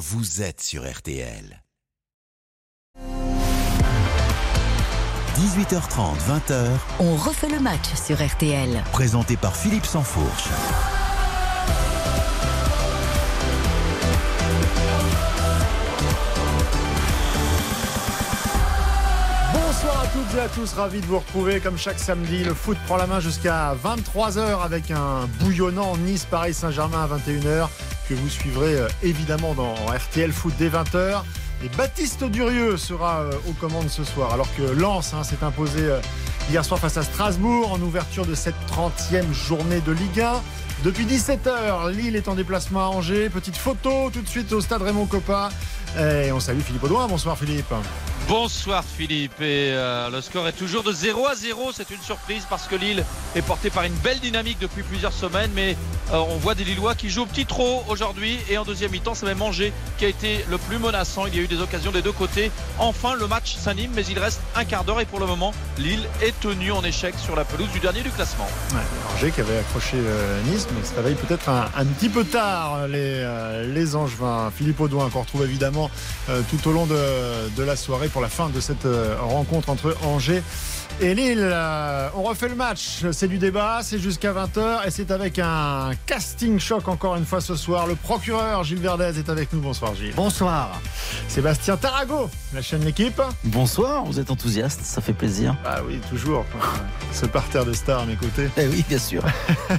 vous êtes sur RTL. 18h30, 20h. On refait le match sur RTL. Présenté par Philippe Sansfourche. Bonsoir à toutes et à tous, ravi de vous retrouver comme chaque samedi. Le foot prend la main jusqu'à 23h avec un bouillonnant Nice-Paris Saint-Germain à 21h que vous suivrez euh, évidemment dans RTL Foot dès 20h. Et Baptiste Durieux sera euh, aux commandes ce soir alors que Lens hein, s'est imposé euh, hier soir face à Strasbourg en ouverture de cette 30e journée de Ligue 1. Depuis 17h, Lille est en déplacement à Angers. Petite photo tout de suite au stade Raymond Coppa. Et on salue Philippe Audouin. Bonsoir Philippe. Bonsoir Philippe. Et euh, le score est toujours de 0 à 0 c'est une surprise parce que Lille est porté par une belle dynamique depuis plusieurs semaines. Mais euh, on voit des Lillois qui jouent au petit trop aujourd'hui. Et en deuxième mi-temps c'est même Angers qui a été le plus menaçant. Il y a eu des occasions des deux côtés. Enfin le match s'anime mais il reste un quart d'heure. Et pour le moment Lille est tenu en échec sur la pelouse du dernier du classement. Angers qui avait accroché euh, Nice mais ça réveille peut-être un, petit peu tard les, Angevins. Philippe Audouin qu'on retrouve évidemment tout au long de, la soirée la fin de cette euh, rencontre entre Angers et Lille. Euh, on refait le match, c'est du débat, c'est jusqu'à 20h et c'est avec un casting choc encore une fois ce soir. Le procureur Gilles Verdez est avec nous. Bonsoir Gilles. Bonsoir. Sébastien Tarago, la chaîne L'équipe. Bonsoir, vous êtes enthousiaste, ça fait plaisir. Ah oui, toujours. Ce parterre de stars à mes côtés. Eh oui, bien sûr.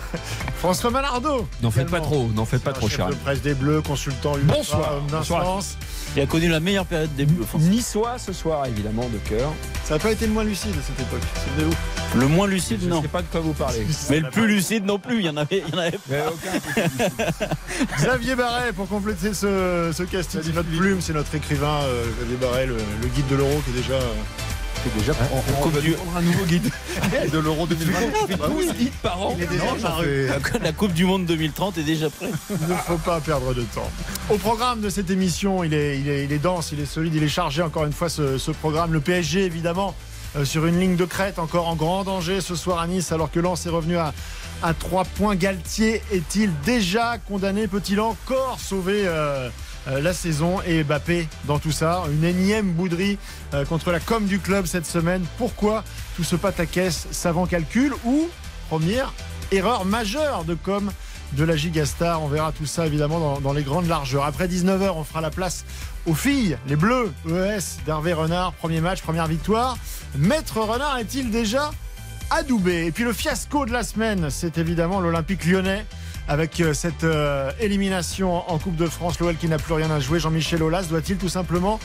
François Malardeau. N'en faites pas trop, n'en faites pas trop, cher. Le presse des Bleus, consultant Bonsoir. d'instance. Il a connu la meilleure période des Bleus. Niçois ce soir, évidemment, de cœur. Ça n'a pas été le moins lucide à cette époque. Souvenez-vous. Le moins lucide, Je non. ne sais pas de quoi vous parlez. Mais le plus lucide non plus. Il y en avait. Il y en avait... Aucun. Xavier Barret pour compléter ce, ce casting. Notre plume, c'est notre écrivain euh, Xavier Barret, le, le guide de l'euro qui est déjà. euh, C'est déjà on- on on coupe va du- prendre un nouveau guide de l'Euro 2020. Tu fais Bah 12 guides par an. La Coupe du Monde 2030 est déjà prête. Il ne faut pas perdre de temps. Au programme de cette émission, il est, il est, il est dense, il est solide, il est chargé encore une fois ce, ce programme. Le PSG évidemment euh, sur une ligne de crête, encore en grand danger ce soir à Nice, alors que Lens est revenu à, à 3 points. Galtier est-il déjà condamné? Peut-il encore sauver euh, la saison Et Mbappé dans tout ça, une énième bouderie euh, contre la com du club cette semaine. Pourquoi tout ce pataquès savant calcul ou première erreur majeure de com de la Gigastar. On verra tout ça évidemment dans, dans les grandes largeurs. Après 19h, on fera la place aux filles, les Bleus, ES d'Hervé Renard. Premier match, première victoire. Maître Renard est-il déjà adoubé? Et puis le fiasco de la semaine, c'est évidemment l'Olympique lyonnais. Avec euh, cette euh, élimination en Coupe de France, l'OL qui n'a plus rien à jouer, Jean-Michel Aulas doit-il tout simplement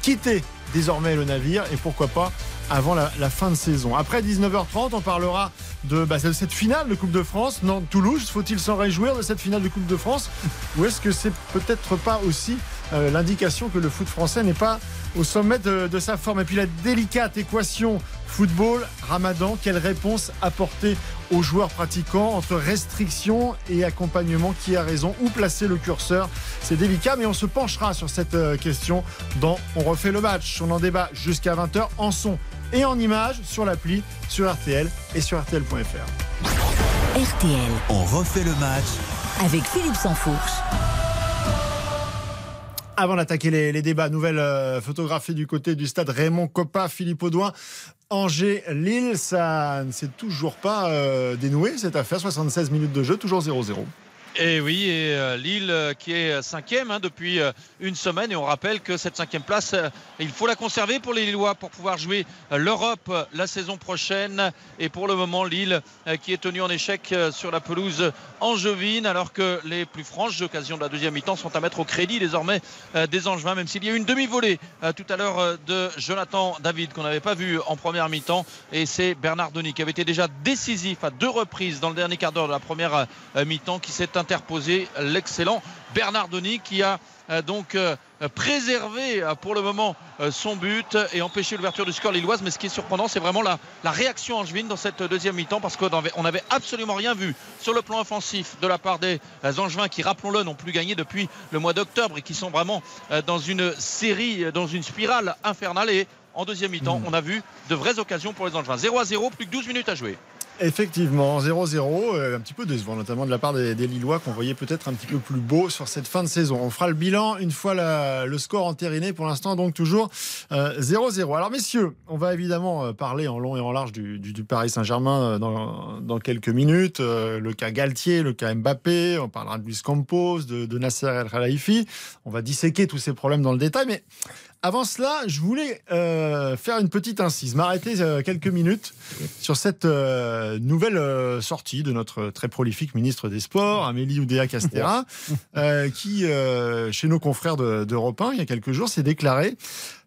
quitter désormais le navire et pourquoi pas avant la, fin de saison? Après 19h30, on parlera de, bah, de cette finale de Coupe de France. Nantes-Toulouse, faut-il s'en réjouir de cette finale de Coupe de France? Ou est-ce que c'est peut-être pas aussi euh, l'indication que le foot français n'est pas au sommet de, de sa forme? Et puis la délicate équation football, ramadan, quelle réponse apporter aux joueurs pratiquants entre restrictions et accompagnement? Qui a raison? Où placer le curseur? C'est délicat, mais on se penchera sur cette euh, question dans On refait le match. On en débat jusqu'à 20h en son et en images sur l'appli, sur RTL et sur RTL.fr. RTL On refait le match avec Philippe Sansfourche. Avant d'attaquer les, les débats, nouvelle euh, photographie du côté du stade Raymond Coppa, Philippe Audouin. Angers-Lille, ça ne s'est toujours pas euh, dénoué cette affaire. 76 minutes de jeu, toujours 0-0. Et oui, et euh, Lille euh, qui est cinquième hein, depuis euh, une semaine. Et on rappelle que cette cinquième place, euh, il faut la conserver pour les Lillois pour pouvoir jouer euh, l'Europe euh, la saison prochaine. Et pour le moment, Lille euh, qui est tenu en échec euh, sur la pelouse angevine, alors que les plus franches occasions de la deuxième mi-temps sont à mettre au crédit désormais euh, des Angevins, même s'il y a eu une demi-volée euh, tout à l'heure euh, de Jonathan David qu'on n'avait pas vu en première mi-temps. Et c'est Bernard Denis qui avait été déjà décisif à deux reprises dans le dernier quart d'heure de la première euh, mi-temps qui s'est interposé l'excellent Bernard Denis qui a euh, donc euh, préservé euh, pour le moment son but et empêché l'ouverture du score lilloise. Mais ce qui est surprenant, c'est vraiment la, la réaction angevine dans cette deuxième mi-temps parce qu'on avait, on avait absolument rien vu sur le plan offensif de la part des angevins qui, rappelons-le, n'ont plus gagné depuis le mois d'octobre et qui sont vraiment dans une série, dans une spirale infernale. Et en deuxième mi-temps, on a vu de vraies occasions pour les angevins. 0 à 0, plus que 12 minutes à jouer. Effectivement, 0-0, euh, un petit peu décevant, notamment de la part des, Lillois qu'on voyait peut-être un petit peu plus beau sur cette fin de saison. On fera le bilan une fois le score entériné. Pour l'instant, donc toujours euh, 0-0. Alors, messieurs, on va évidemment euh, parler en long et en large du, Paris Saint-Germain euh, dans, quelques minutes. Euh, le cas Galtier, le cas Mbappé, on parlera de Luis Campos, de, de Nasser El Khelaifi. On va disséquer tous ces problèmes dans le détail, mais avant cela, je voulais euh, faire une petite incise, m'arrêter euh, quelques minutes sur cette euh, nouvelle sortie de notre très prolifique ministre des Sports, Amélie Oudéa-Castera, qui, chez nos confrères de- d'Europe 1, il y a quelques jours, s'est déclaré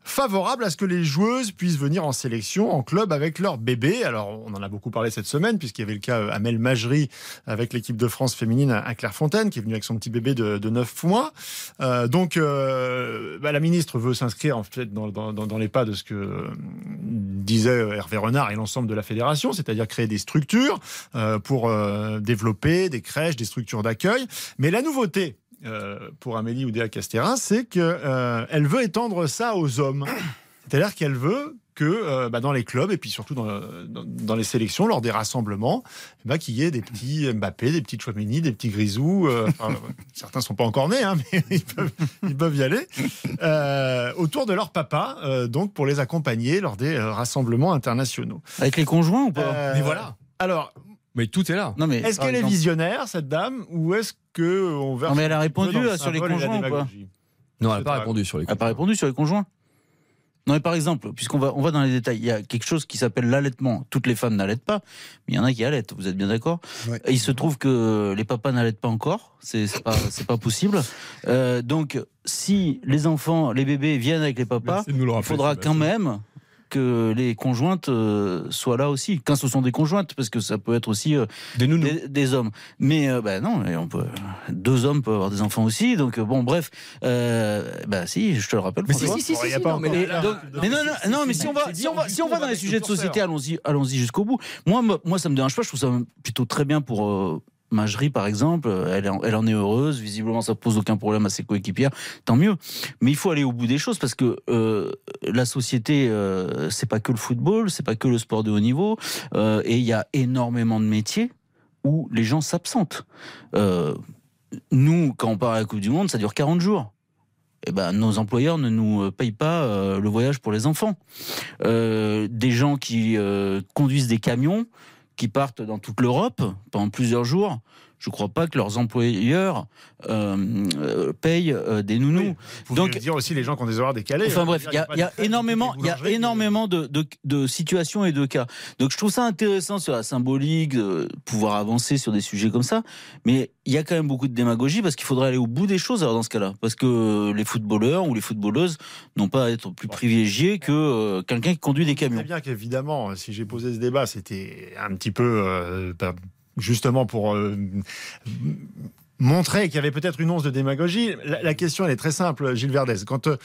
favorable à ce que les joueuses puissent venir en sélection, en club avec leur bébé. Alors, on en a beaucoup parlé cette semaine, puisqu'il y avait le cas euh, Amel Majri avec l'équipe de France féminine à Clairefontaine, qui est venue avec son petit bébé de, de 9 mois. Euh, donc, euh, bah, la ministre veut s'inscrire en fait dans, dans- dans- les pas de ce que euh, disait Hervé Renard et l'ensemble de la fédération, c'est-à-dire créer des structures euh, pour euh, développer des crèches, des structures d'accueil. Mais la nouveauté euh, pour Amélie Oudéa-Castéra, c'est qu'elle veut étendre ça aux hommes. C'est-à-dire qu'elle veut que euh, bah, dans les clubs et puis surtout dans, dans- dans les sélections, lors des rassemblements, eh ben, qu'il y ait des petits Mbappé, des petits Chouamini, des petits Grisou. euh, enfin, certains ne sont pas encore nés, hein, mais ils peuvent, ils peuvent y aller. euh, autour de leur papa, euh, donc pour les accompagner lors des euh, rassemblements internationaux. Avec les conjoints ou pas? Euh, Mais voilà. Alors, Mais tout est là. Non mais est-ce qu'elle est visionnaire, cette dame, ou est-ce que on verse Non, mais elle a répondu, là, sur les conjoints ou pas démagogie Non, elle n'a pas pas- répondu sur les Elle n'a pas répondu sur les conjoints non mais par exemple, puisqu'on va, on va dans les détails, il y a quelque chose qui s'appelle l'allaitement. Toutes les femmes n'allaitent pas, mais il y en a qui allaitent, vous êtes bien d'accord Ouais. Il se trouve que les papas n'allaitent pas encore, c'est c'est pas, c'est pas possible. Euh, donc si les enfants, les bébés viennent avec les papas, il faudra quand même que les conjointes euh, soient là aussi, quand ce sont des conjointes, parce que ça peut être aussi euh, Des des, des hommes. Mais euh, bah non, et on peut, deux hommes peuvent avoir des enfants aussi. Donc bon, bref, euh, bah si, je te le rappelle. Mais si, si, si, si, non, mais non, mais si on va, si on va, si on va dans les sujets de société, allons-y, allons-y jusqu'au bout. Moi, moi, moi, ça me dérange pas. Je trouve ça plutôt très bien pour Magerie, par exemple. Elle, en- est heureuse. Visiblement, ça pose aucun problème à ses coéquipières. Tant mieux. Mais il faut aller au bout des choses parce que euh, la société, euh, c'est pas que le football, c'est pas que le sport de haut niveau, euh, et il y a énormément de métiers où les gens s'absentent. Euh, nous, quand on part à la Coupe du Monde, ça dure 40 jours. Eh ben, nos employeurs ne nous payent pas le voyage pour les enfants. Des gens qui conduisent des camions, qui partent dans toute l'Europe pendant plusieurs jours, je ne crois pas que leurs employeurs euh, euh, payent euh, des nounous. Oui, Vous Donc- dire aussi les gens qui ont des horaires décalés. Enfin bref, il y a, y énormément, il y a énormément de, de- de situations et de cas. Donc je trouve ça intéressant sur la symbolique, de pouvoir avancer sur des sujets comme ça. Mais il y a quand même beaucoup de démagogie parce qu'il faudrait aller au bout des choses alors dans ce cas-là. Parce que les footballeurs ou les footballeuses n'ont pas à être plus privilégiés que euh, quelqu'un qui conduit des camions. bien qu'évidemment, si j'ai posé ce débat, c'était un petit peu euh, justement pour euh, montrer qu'il y avait peut-être une once de démagogie. La, question, elle est très simple, Gilles Verdez. Quand euh,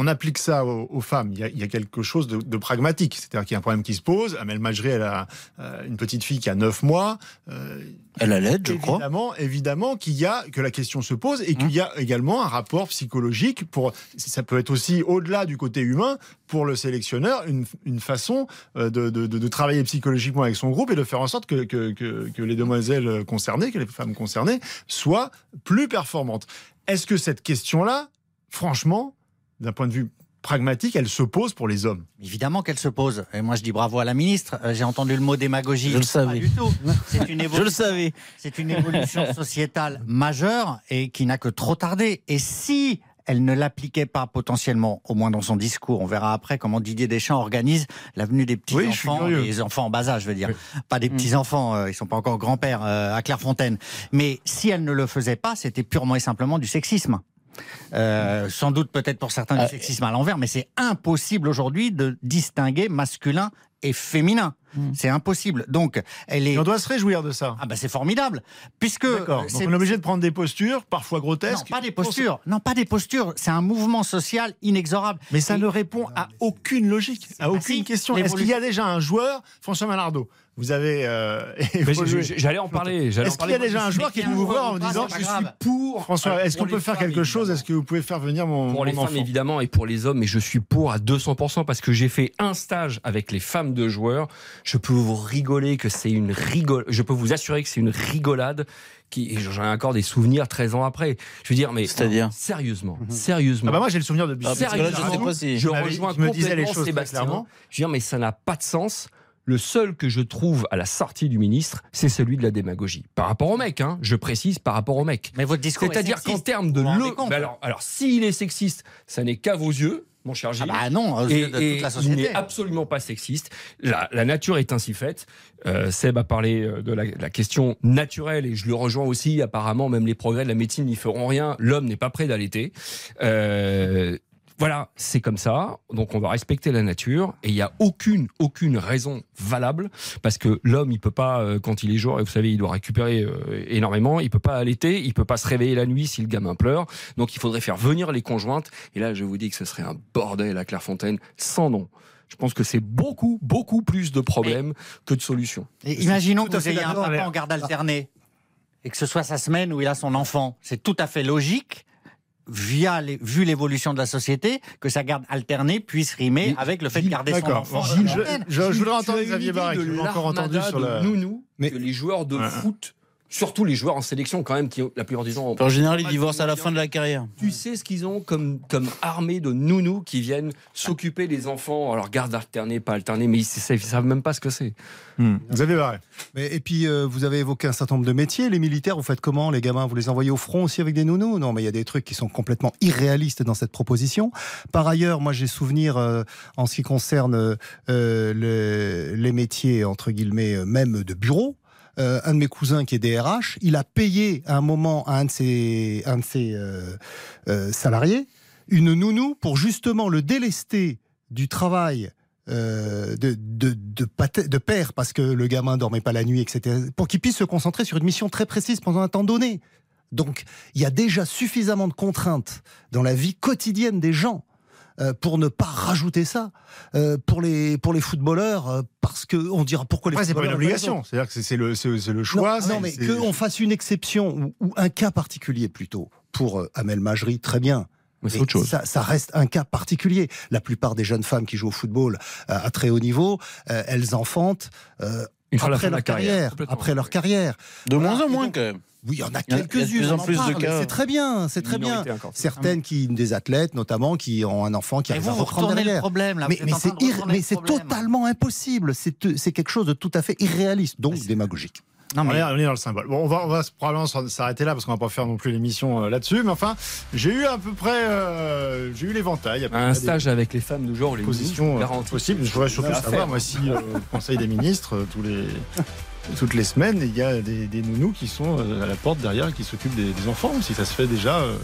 on applique ça aux, aux femmes, il y, a, il y a quelque chose de, de pragmatique. C'est-à-dire qu'il y a un problème qui se pose. Amel Majri, elle a euh, une petite fille qui a 9 mois. Euh, Elle a l'aide, je crois. évidemment, évidemment qu'il y a que la question se pose et qu'il y a également un rapport psychologique pour ça peut être aussi au-delà du côté humain pour le sélectionneur une, une façon euh, de, de- de- de travailler psychologiquement avec son groupe et de faire en sorte que, que- que- que les demoiselles concernées, que les femmes concernées soient plus performantes. Est-ce que cette question-là, franchement, d'un point de vue pragmatique, elle se pose pour les hommes Évidemment qu'elle se pose. Et moi, je dis bravo à la ministre. Euh, J'ai entendu le mot démagogie. Je le Pas savais. du tout. C'est une Je le évolution. savais. C'est une évolution sociétale majeure et qui n'a que trop tardé. Et si elle ne l'appliquait pas potentiellement, au moins dans son discours, on verra après comment Didier Deschamps organise l'avenue des petits Oui, enfants, des enfants en bas âge, je veux dire, pas des Mm. petits enfants, euh, ils sont pas encore grands-pères euh, à Clairefontaine. Mais si elle ne le faisait pas, c'était purement et simplement du sexisme. Euh, sans doute peut-être pour certains du sexisme à l'envers, mais c'est impossible aujourd'hui de distinguer masculin et féminin. Mm. C'est impossible. Donc, elle est. Et on doit se réjouir de ça. Ah ben c'est formidable, puisque D'accord. euh, Donc c'est on est obligé de prendre des postures, parfois non, grotesques. pas des postures, non pas des postures. C'est un mouvement social inexorable. Mais ça Et- ne répond à aucune logique, à aucune si, question. Est-ce qu'il y a déjà un joueur, François Malardeau vous avez euh, Mais J'allais en parler. Est-ce qu'il y a déjà un joueur qui est venu vous voir en vous disant Je suis pour. François, est-ce qu'on peut faire quelque chose? Est-ce que vous pouvez faire venir mon, Pour les femmes évidemment et pour les hommes, et je suis pour à 200% parce que j'ai fait un stage avec les femmes de joueurs. Je peux vous rigoler que c'est une rigole. Je peux vous assurer que c'est une rigolade. Qui, j'en ai encore des souvenirs 13 ans après. Je veux dire, mais C'est-à-dire? sérieusement, sérieusement. Ah bah moi j'ai le souvenir de Ah, parce que là, je sais Sérieusement, pas si. je rejoins me disais les complètement choses Sébastien. clairement. Je veux dire, mais ça n'a pas de sens. Le seul que je trouve à la sortie du ministre, c'est celui de la démagogie. Par rapport au mec, hein, je précise, par rapport au mec. Mais votre discours. est C'est-à-dire qu'en termes de le. compte Mais alors, alors s'il est sexiste, ça n'est qu'à vos yeux, mon cher Ah Gilles. bah non, Et, toute la il société. n'est absolument pas sexiste. La, la nature est ainsi faite. Euh, Seb a parlé euh, de la, la question naturelle et je le rejoins aussi. Apparemment, même les progrès de la médecine n'y feront rien. L'homme n'est pas prêt d'allaiter. Euh, voilà, c'est comme ça. Donc on va respecter la nature et il n'y a aucune aucune raison valable parce que l'homme il peut pas euh, quand il est jour et vous savez il doit récupérer euh, énormément, il peut pas allaiter, il peut pas se réveiller la nuit si le gamin pleure. Donc il faudrait faire venir les conjointes et là je vous dis que ce serait un bordel à Clairefontaine sans nom. Je pense que c'est beaucoup beaucoup plus de problèmes que de solutions. Et imaginons que vous ayez un papa en garde alternée et que ce soit sa semaine où il a son enfant. C'est tout à fait logique, via les- vu l'évolution de la société, que sa garde alternée puisse rimer Mais- avec le fait de garder son D'accord. enfant. Je, je, je voudrais entendre Xavier de qui m'a encore entendu sur la. nounou Mais- que les joueurs de Ouais. foot, surtout les joueurs en sélection quand même, qui la plupart du temps. En général, ils divorcent à la fin de la carrière. Tu sais ce qu'ils ont comme, comme armée de nounous qui viennent s'occuper des enfants, alors garde alternée, pas alternée, mais ils ne savent même pas ce que c'est. Hmm. Xavier Barré. Mais, et puis, euh, vous avez évoqué un certain nombre de métiers. Les militaires, vous faites comment? Les gamins, vous les envoyez au front aussi avec des nounous? Non, mais il y a des trucs qui sont complètement irréalistes dans cette proposition. Par ailleurs, moi, j'ai souvenir euh, en ce qui concerne euh, le- les métiers, entre guillemets, euh, même de bureau. Euh, un de mes cousins qui est DRH, il a payé à un moment à un de ses, un de ses euh, euh, salariés une nounou pour justement le délester du travail de, de, de, de père parce que le gamin dormait pas la nuit, etc. Pour qu'il puisse se concentrer sur une mission très précise pendant un temps donné. Donc, il y a déjà suffisamment de contraintes dans la vie quotidienne des gens euh, pour ne pas rajouter ça euh, pour les pour les footballeurs euh, parce que on dira pourquoi les Après, c'est pas une obligation. C'est-à-dire que c'est- c'est le, c'est le choix. non, mais qu'on fasse une exception ou, ou un cas particulier plutôt pour euh, Amel Majri, très bien. Mais autre chose. Ça, ça reste un cas particulier. La plupart des jeunes femmes qui jouent au football euh, à très haut niveau, euh, elles enfantent euh, Une fois la après leur carrière. après leur carrière. De Voilà, moins en moins, donc- quand même. Oui, il y en a quelques-unes. plus en plus de cas. C'est très bien, c'est très bien. Encore. Certaines qui, des athlètes notamment, qui ont un enfant qui arrive à reprendre le derrière. problème, là. Mais, mais c'est le totalement impossible. C'est c'est quelque chose de tout à fait irréaliste, donc démagogique. Non, On mais est, on est dans le symbole. Bon, on va, on probablement s'arrêter là parce qu'on va pas faire non plus l'émission euh, là-dessus. Mais enfin, j'ai eu à peu près, euh, j'ai eu l'éventail. Un stage avec les femmes de genre, les positions euh, possibles. Je voudrais surtout savoir, moi, si euh, au Conseil des ministres, tous les, toutes les semaines, il y a des, des nounous qui sont à la porte derrière, qui s'occupent des, des enfants, ou si ça se fait déjà euh,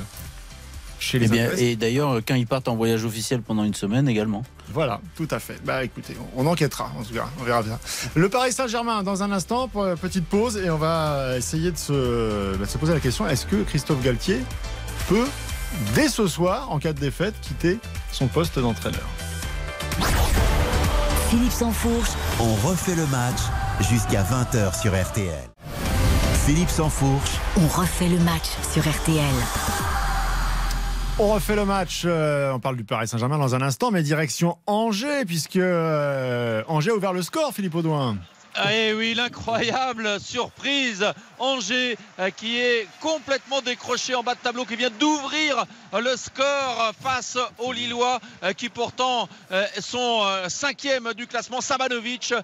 chez les Eh bien, et d'ailleurs, quand ils partent en voyage officiel pendant une semaine également. Voilà, tout à fait. Bah écoutez, on enquêtera, en tout cas, on verra bien. Le Paris Saint-Germain, dans un instant, pour une petite pause, et on va essayer de se, bah, de se poser la question est-ce que Christophe Galtier peut, dès ce soir, en cas de défaite, quitter son poste d'entraîneur? Philippe Sansfourche, On refait le match jusqu'à 20h sur RTL. Philippe Sansfourche, on refait le match sur RTL. On refait le match, euh, on parle du Paris Saint-Germain dans un instant, mais direction Angers, puisque euh, Angers a ouvert le score, Philippe Audouin. Ah, Et oui, l'incroyable surprise. Angers euh, qui est complètement décroché en bas de tableau, qui vient d'ouvrir le score face aux Lillois, qui pourtant sont cinquième du classement. Sabanovic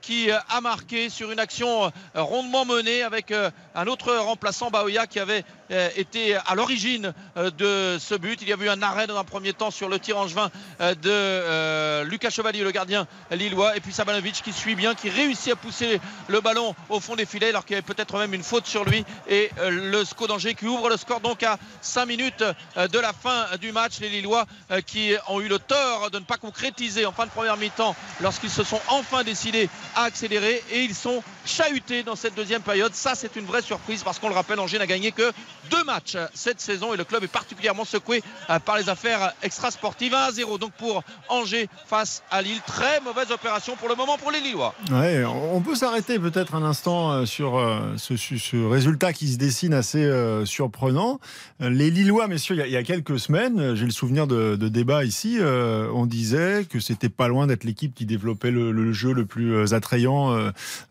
qui a marqué sur une action rondement menée avec un autre remplaçant, Baoya, qui avait euh, été à l'origine euh, de ce but. Il y a eu un arrêt dans un premier temps sur le tir angevin euh, de Lucas Chevalier, le gardien lillois, et puis Sabanovic qui suit bien, qui réussit à pousser le ballon au fond des filets, alors qu'il y avait peut-être même une faute sur lui, et le SCO d'Angers qui ouvre le score donc à 5 minutes de la fin du match. Les Lillois qui ont eu le tort de ne pas concrétiser en fin de première mi-temps lorsqu'ils se sont enfin décidés à accélérer, et ils sont chahuté dans cette deuxième période. Ça, c'est une vraie surprise parce qu'on le rappelle, Angers n'a gagné que deux matchs cette saison et le club est particulièrement secoué euh, par les affaires extrasportives. 1 à 0 donc pour Angers face à Lille. Très mauvaise opération pour le moment pour les Lillois. Ouais, on peut s'arrêter peut-être un instant euh, sur euh, ce, résultat qui se dessine assez surprenant. Les Lillois, messieurs, il y a, quelques semaines, j'ai le souvenir de, de débats ici, on disait que c'était pas loin d'être l'équipe qui développait le, le, jeu le plus attrayant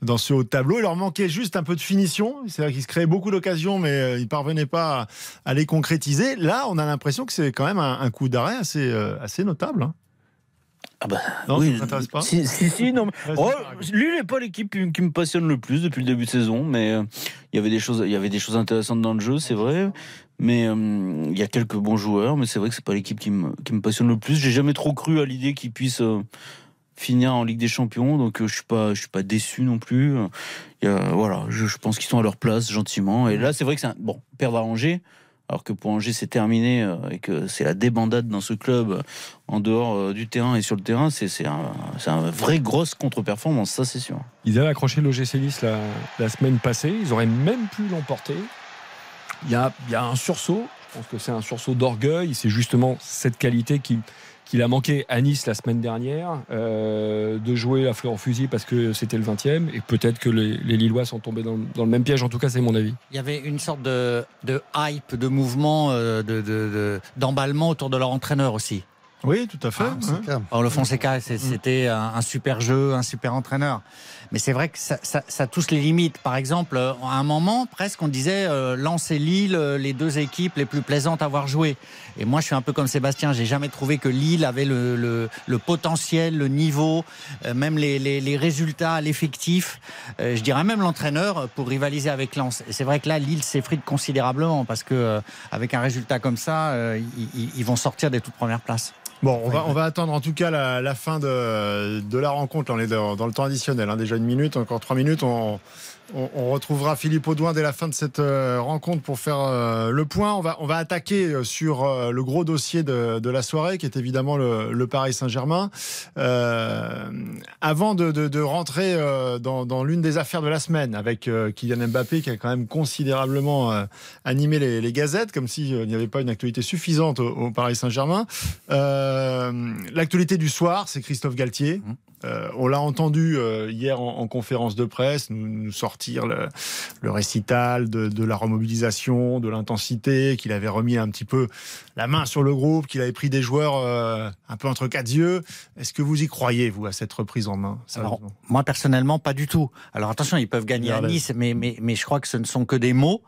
dans ce haut tableau. Il leur manquait juste un peu de finition. C'est vrai qu'ils se créaient beaucoup d'occasions, mais ils ne parvenaient pas à, les concrétiser. Là, on a l'impression que c'est quand même un, coup d'arrêt assez, assez notable. Hein. Ah bah, non, oui, ça pas si, si, non. Oh, lui, n'est pas l'équipe qui, me passionne le plus depuis le début de saison, mais euh, il y avait des choses, il y avait des choses intéressantes dans le jeu, c'est vrai. Mais euh, il y a quelques bons joueurs, mais c'est vrai que c'est pas l'équipe qui me, qui me passionne le plus. J'ai jamais trop cru à l'idée qu'ils puissent euh, finir en Ligue des Champions, donc je suis pas, je suis pas déçu non plus. voilà, je, pense qu'ils sont à leur place gentiment. Et là, c'est vrai que c'est un, bon perdre à Angers alors que pour Angers c'est terminé euh, et que c'est la débandade dans ce club euh, en dehors euh, du terrain et sur le terrain, c'est un, un vrai grosse contre-performance, ça c'est sûr. Ils avaient accroché l'OGC Nice la, semaine passée, ils auraient même pu l'emporter. Il y y a un sursaut, je pense que c'est un sursaut d'orgueil, c'est justement cette qualité qui, qu'il a manqué à Nice la semaine dernière euh, de jouer la fleur au fusil parce que c'était le 20e et peut-être que les, Lillois sont tombés dans, le même piège. En tout cas, c'est mon avis. Il y avait une sorte de, hype, de mouvement, euh, d'emballement autour de leur entraîneur aussi. Oui, tout à fait. Ah, Alors, le Fonseca, c'était un, super jeu, un super entraîneur. Mais c'est vrai que ça, ça, touche les limites. Par exemple, à un moment, presque, on disait euh, lancer Lille, euh, les deux équipes les plus plaisantes à avoir joué. Et moi, je suis un peu comme Sébastien. J'ai jamais trouvé que Lille avait le, potentiel, le niveau, euh, même les résultats, l'effectif. je dirais même l'entraîneur pour rivaliser avec Lens. Et c'est vrai que là, Lille s'effrite considérablement parce que avec un résultat comme ça, ils, ils vont sortir des toutes premières places. Bon, on va, on va attendre en tout cas la, fin de, de, la rencontre. on est dans, dans le temps additionnel, hein, déjà une minute, encore trois minutes. On, on, retrouvera Philippe Audouin dès la fin de cette euh, rencontre pour faire euh, le point. On va, on va attaquer euh, sur le gros dossier de, la soirée, qui est évidemment le, Paris Saint-Germain. avant de, rentrer dans, l'une des affaires de la semaine, avec Kylian Mbappé, qui a quand même considérablement animé les, gazettes, comme s'il n'y avait pas une actualité suffisante au, Paris Saint-Germain. L'actualité du soir, c'est Christophe Galtier. Mmh. Euh, on l'a entendu euh, hier en, conférence de presse nous, sortir le, récital de, la remobilisation, de l'intensité, qu'il avait remis un petit peu la main sur le groupe, qu'il avait pris des joueurs euh, un peu entre quatre yeux. Est-ce que vous y croyez, vous, à cette reprise en main Moi, personnellement, pas du tout. Alors attention, ils peuvent gagner à Nice, mais, mais, je crois que ce ne sont que des mots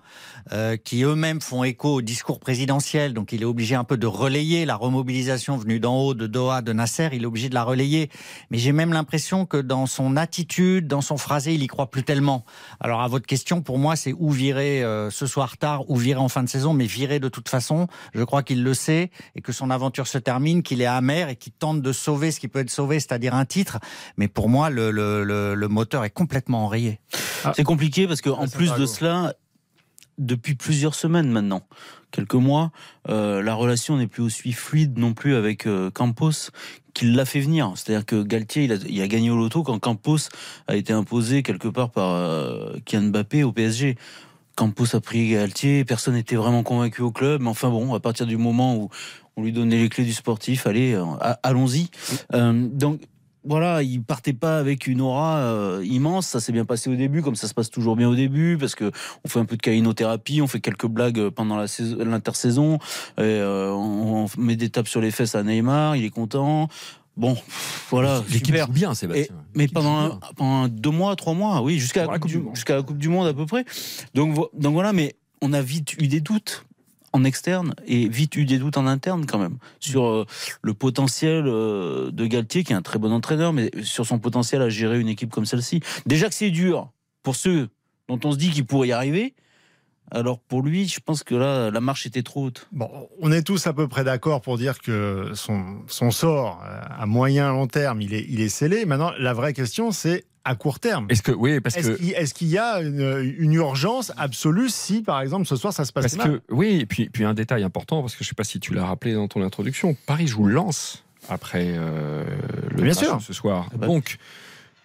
qui eux-mêmes font écho au discours présidentiel. Donc il est obligé un peu de relayer la remobilisation venue d'en haut, de Doha, de Nasser. Il est obligé de la relayer. Mais j'ai même l'impression que dans son attitude, dans son phrasé, il y croit plus tellement. Alors à votre question, pour moi, c'est ou virer euh, ce soir tard ou virer en fin de saison, mais virer de toute façon. Je crois qu'il le sait et que son aventure se termine, qu'il est amer et qu'il tente de sauver ce qui peut être sauvé, c'est-à-dire un titre. Mais pour moi, le, le, moteur est complètement enrayé. Ah. C'est compliqué parce qu'en plus de cela, depuis plusieurs semaines maintenant, quelques mois, euh, la relation n'est plus aussi fluide non plus avec euh, Campos qu'il l'a fait venir. C'est-à-dire que Galtier, il a, il a, gagné au loto quand Campos a été imposé quelque part par euh, Kylian Mbappé au PSG. Campos a pris Galtier, personne n'était vraiment convaincu au club, mais enfin bon, à partir du moment où on lui donnait les clés du sportif, allez, euh, allons-y. donc voilà, il partait pas avec une aura euh, immense. Ça s'est bien passé au début, comme ça se passe toujours bien au début, parce que on fait un peu de caïnothérapie, on fait quelques blagues pendant l'intersaison, euh, on, met des tapes sur les fesses à Neymar, il est content. Bon, voilà. L'équipe joue bien, Sébastien. mais pendant, pendant deux mois, trois mois, oui, jusqu'à la, jusqu'à la Coupe du Monde à peu près. Donc, donc voilà, mais on a vite eu des doutes externe et vite eu des doutes en interne quand même sur euh, le potentiel euh, de Galtier, qui est un très bon entraîneur, mais sur son potentiel à gérer une équipe comme celle-ci. Déjà que c'est dur pour ceux dont on se dit qu'ils pourraient y arriver. Alors pour lui, je pense que là, la marche était trop haute. Bon, on est tous à peu près d'accord pour dire que son, son sort euh, à moyen long terme, il est, il est scellé. Maintenant, la vraie question, c'est à court terme. Est-ce que oui, parce est-ce que est-ce qu'il y a une, urgence absolue si, par exemple, ce soir ça se passe mal Oui, et puis puis un détail important parce que je sais pas si tu l'as rappelé dans ton introduction, Paris joue Lens après euh, le Bien sûr. ce soir. Ah bah. Donc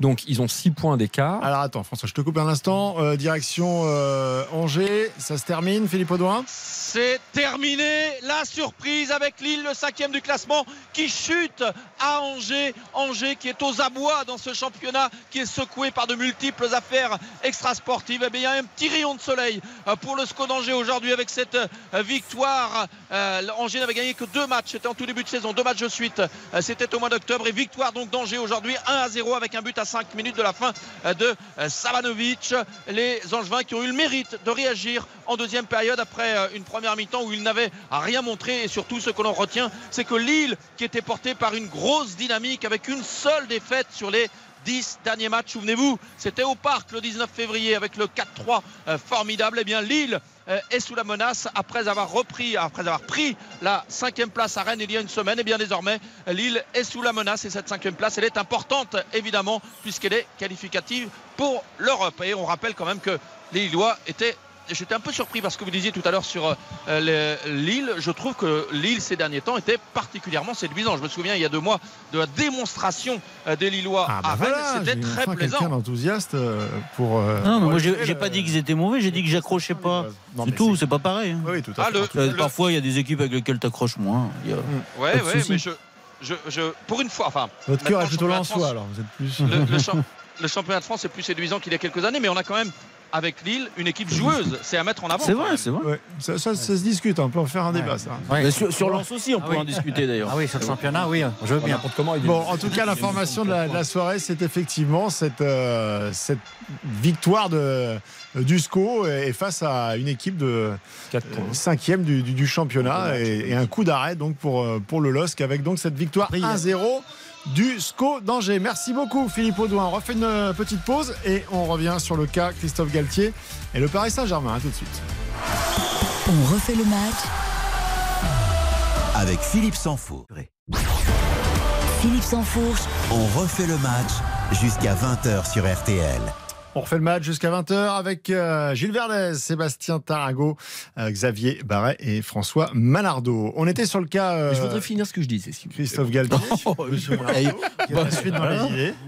Donc ils ont 6 points d'écart. Alors attends, François, je te coupe un instant. Euh, direction euh, Angers, ça se termine, Philippe Audouin C'est terminé. La surprise avec Lille, le cinquième du classement, qui chute à Angers. Angers qui est aux abois dans ce championnat, qui est secoué par de multiples affaires extrasportives. Bien, il y a un petit rayon de soleil euh, pour le SCO d'Angers aujourd'hui avec cette victoire. Euh, Angers n'avait gagné que deux matchs. C'était en tout début de saison, deux matchs de suite. C'était au mois d'octobre et victoire donc d'Angers aujourd'hui 1 à 0 avec un but à 5 minutes de la fin euh, de euh, Savanovic. Les Angevins qui ont eu le mérite de réagir en deuxième période après euh, une première mi-temps où ils n'avaient rien montré et surtout ce que l'on retient c'est que Lille qui était porté par une grosse dynamique avec une seule défaite sur les 10 derniers matchs, souvenez-vous, c'était au parc le 19 février avec le 4-3 euh, formidable. Eh bien, Lille euh, est sous la menace après avoir repris, après avoir pris la cinquième place à Rennes il y a une semaine. Et bien désormais, Lille est sous la menace et cette cinquième place, elle est importante évidemment puisqu'elle est qualificative pour l'Europe. Et on rappelle quand même que les Lillois étaient J'étais un peu surpris parce que vous disiez tout à l'heure sur euh, les- Lille. Je trouve que Lille ces derniers temps était particulièrement séduisant. Je me souviens il y a deux mois de la démonstration euh, des Lillois Ah bah à Rennes. voilà, C'était très plaisant. quelqu'un d'enthousiaste euh, pour. euh, Non, mais pour moi j'ai pas dit qu'ils étaient mauvais, j'ai dit que j'accrochais pas. C'est mais tout, c'est pas pareil. hein. Oui, tout à Ah, fait. le- le- Parfois, il y a des équipes avec lesquelles t'accroches moins. Il y a- Ouais, Pas de ouais, souci. mais je, je, je- pour une fois, enfin, Votre cœur est plutôt lensois alors. Vous êtes plus. le, le champ- le championnat de France est plus séduisant qu'il y a quelques années, mais on a quand même avec Lille une équipe joueuse. C'est à mettre en avant. C'est vrai, c'est vrai. Ouais, ça, ça, ça se discute, on peut en faire un débat ça. Ouais. Mais Sur, sur Lens aussi, on Ah peut oui. en discuter d'ailleurs. Ah oui, sur le championnat, oui, je veux bien. N'importe comment. il Bon, en tout cas, l'information de la, de la soirée, c'est effectivement cette, euh, cette victoire de, du SCO et face à une équipe de Quatre points. euh, cinquième du, du- du championnat et, et un coup d'arrêt donc pour, euh, pour le LOSC avec donc cette victoire 1-0 du SCO d'Angers. Merci beaucoup Philippe Audouin. On refait une euh, petite pause et on revient sur le cas Christophe Galtier et le Paris Saint-Germain. À tout de suite. On refait le match. Avec Philippe Sansfourche. Philippe Sansfourche, On refait le match jusqu'à 20h sur RTL. On refait le match jusqu'à 20h avec euh, Gilles Verdez, Sébastien Tarago, euh, Xavier Barret et François Manardo. On était sur le cas euh, Je voudrais finir ce que je disais. plaît. Christophe Galtier, Monsieur Manardo, qui a la suite dans les idées.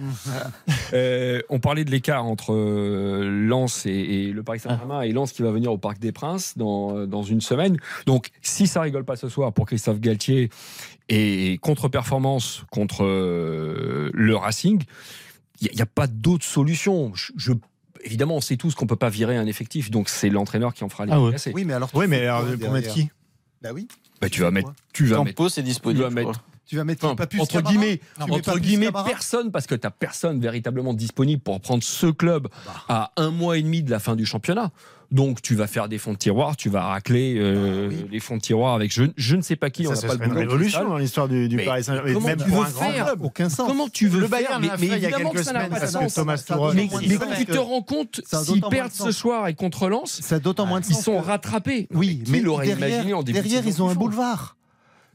Euh, on parlait de l'écart entre euh, Lens et, et le Paris Saint-Germain et Lens qui va venir au Parc des Princes dans, dans une semaine. Donc, si ça rigole pas ce soir pour Christophe Galtier et contre-performance contre euh, le Racing, il n'y a, pas d'autre solution. Je, je- évidemment, on sait tous qu'on peut pas virer un effectif, donc c'est l'entraîneur qui en fera les Ah ouais. Oui, mais alors. Oui, mais alors, pour mettre qui? Bah oui. Bah, tu vas mettre, tu vas mettre Campos est disponible. Tu vas mettre-. Tu vas mettre Enfin, Papus entre Camara guillemets, entre guillemets Camara personne parce que tu personne véritablement disponible pour prendre ce club à un mois et demi de la fin du championnat. Donc tu vas faire des fonds de tiroir, tu vas racler euh, les fonds de tiroir avec je, je ne sais pas qui, on Ça, pas le serait une révolution dans l'histoire du, du Mais Paris Saint-Germain. comment Même tu pour veux grand faire club. Aucun sens. Comment tu veux Le faire mais, mais il y a quelques ça semaines parce que. Thomas Ça Tuchel- Mais, quand tu te rends compte, Ça s'ils perdent de ce soir et contre Lens, Ça d'autant moins de ils sont rattrapés. Oui, mais l'aurait derrière, imaginé en début de derrière saison ils ont un boulevard.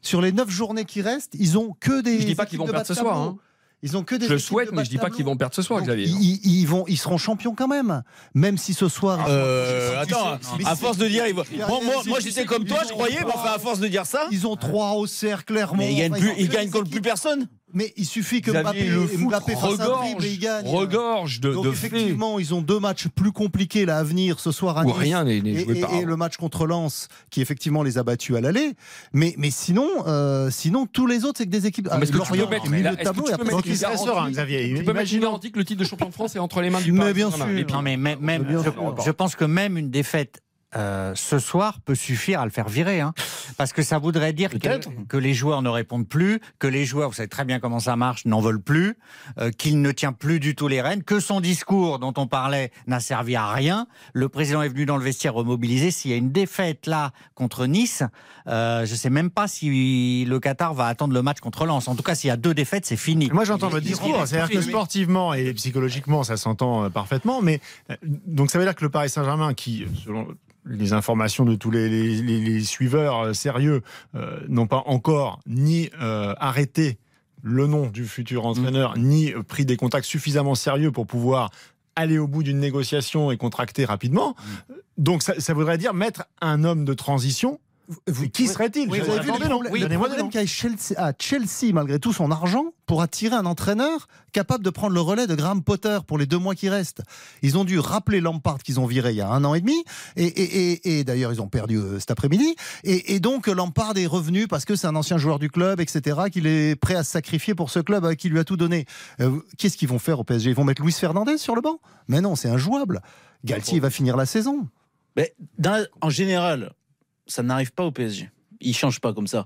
Sur les neuf journées qui restent, ils ont que des. Je dis pas qu'ils vont de perdre ce soir, hein. Ils ont que des. Je le souhaite, de mais je dis pas qu'ils vont perdre ce soir, Donc, Xavier. Ils, ils vont, ils seront champions quand même, même si ce soir. ils sont- Euh, attends, Mais à force de dire, ils vont- Derrière, moi, moi, j'étais comme toi, je croyais, mais enfin, à force de dire ça, Ils ont trois au cercle, Clermont. mais ils gagnent plus, ils gagnent contre plus personne. Mais il suffit que Xavier, Mbappé, le foot Mbappé fasse un dribble et regorge, il gagne. regorge de, Donc de effectivement, ils ont deux matchs plus compliqués là à venir ce soir à Nice. rien Et, joué et- par et le match contre Lens, qui effectivement les a battus à l'aller. Mais, mais sinon, euh, sinon, tous les autres, c'est que des équipes. Mais est-ce que tu Lorient, peux mettre- là, que tableau, tu peux mettre serein, Xavier. Tu peux mettre une garantie que le titre de champion de France est entre les mains du Mais Paris bien Saint-Germain. sûr. Non, mais même, bien je pense que même une défaite euh, ce soir peut suffire à le faire virer. hein. Parce que ça voudrait dire que, les joueurs ne répondent plus, que les joueurs, vous savez très bien comment ça marche, n'en veulent plus, euh, qu'il ne tient plus du tout les rênes, que son discours dont on parlait n'a servi à rien. Le président est venu dans le vestiaire remobiliser. S'il y a une défaite là contre Nice, euh, je ne sais même pas si le Qatar va attendre le match contre Lens. En tout cas, s'il y a deux défaites, c'est fini. Moi, j'entends votre discours. C'est-à-dire que sportivement et psychologiquement, ça s'entend parfaitement. Mais donc, ça veut dire que le Paris Saint-Germain, qui, selon les informations de tous les, les- les- les suiveurs euh, sérieux, euh, n'ont pas encore ni euh, arrêté le nom du futur entraîneur, ni euh, pris des contacts suffisamment sérieux pour pouvoir aller au bout d'une négociation et contracter rapidement. Donc, ça, ça voudrait dire mettre un homme de transition Vous, qui serait-il Vous avez vu le problème, le problème qu'a Chelsea, à Chelsea, malgré tout son argent, pour attirer un entraîneur capable de prendre le relais de Graham Potter pour les deux mois qui restent. Ils ont dû rappeler Lampard qu'ils ont viré il y a un an et demi, et, et, et, d'ailleurs ils ont perdu euh, cet après-midi. Et, donc Lampard est revenu parce que c'est un ancien joueur du club, etc., qu'il est prêt à se sacrifier pour ce club qui lui a tout donné. Euh, qu'est-ce qu'ils vont faire au PSG Ils vont mettre Luis Fernandez sur le banc? Mais non, c'est injouable. Galtier va finir la saison. Mais en général, ça n'arrive pas au PSG. Ils changent pas comme ça.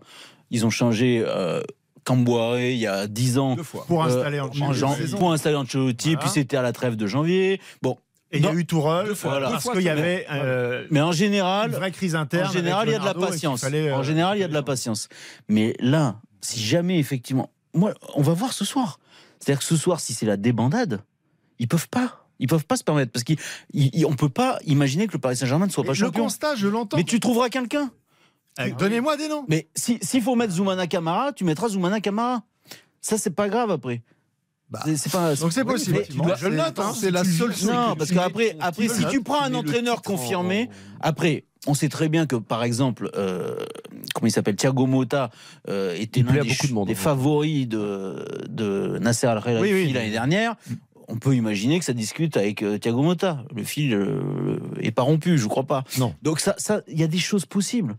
Ils ont changé. Euh, il y a 10 ans pour installer Ancelotti, pour installer Ancelotti puis c'était à la trêve de janvier. Bon, et il y a eu Tourelle, parce qu'il y avait euh, mais en général, une vraie crise interne. En général, il y a de la patience. en euh, général, il y a de la patience. Mais là, si jamais effectivement, moi, on va voir ce soir. C'est-à-dire que ce soir, si c'est la débandade, ils peuvent pas. Ils peuvent pas se permettre parce qu'on ne peut pas imaginer que le Paris Saint-Germain ne soit pas champion. Le constat, je l'entends. Mais tu trouveras quelqu'un. Eh, donnez-moi des noms. Mais s'il faut mettre Zoumana Camara, tu mettras Zoumana Camara. Ça, c'est pas grave après. Bah, pas, donc c'est possible. je le note. Hein. c'est la seule chose. Non, parce qu'après, après, si tu prends un entraîneur confirmé, après, on sait très bien que, par exemple, euh, comment il s'appelle, Thiago Motta euh, était l'un des, des, favoris de, de Nasser Al-Khelaifi l'année dernière. On peut imaginer que ça discute avec euh, Thiago Motta. Le fil est pas rompu, je crois pas. Non. Donc ça, il y a des choses possibles.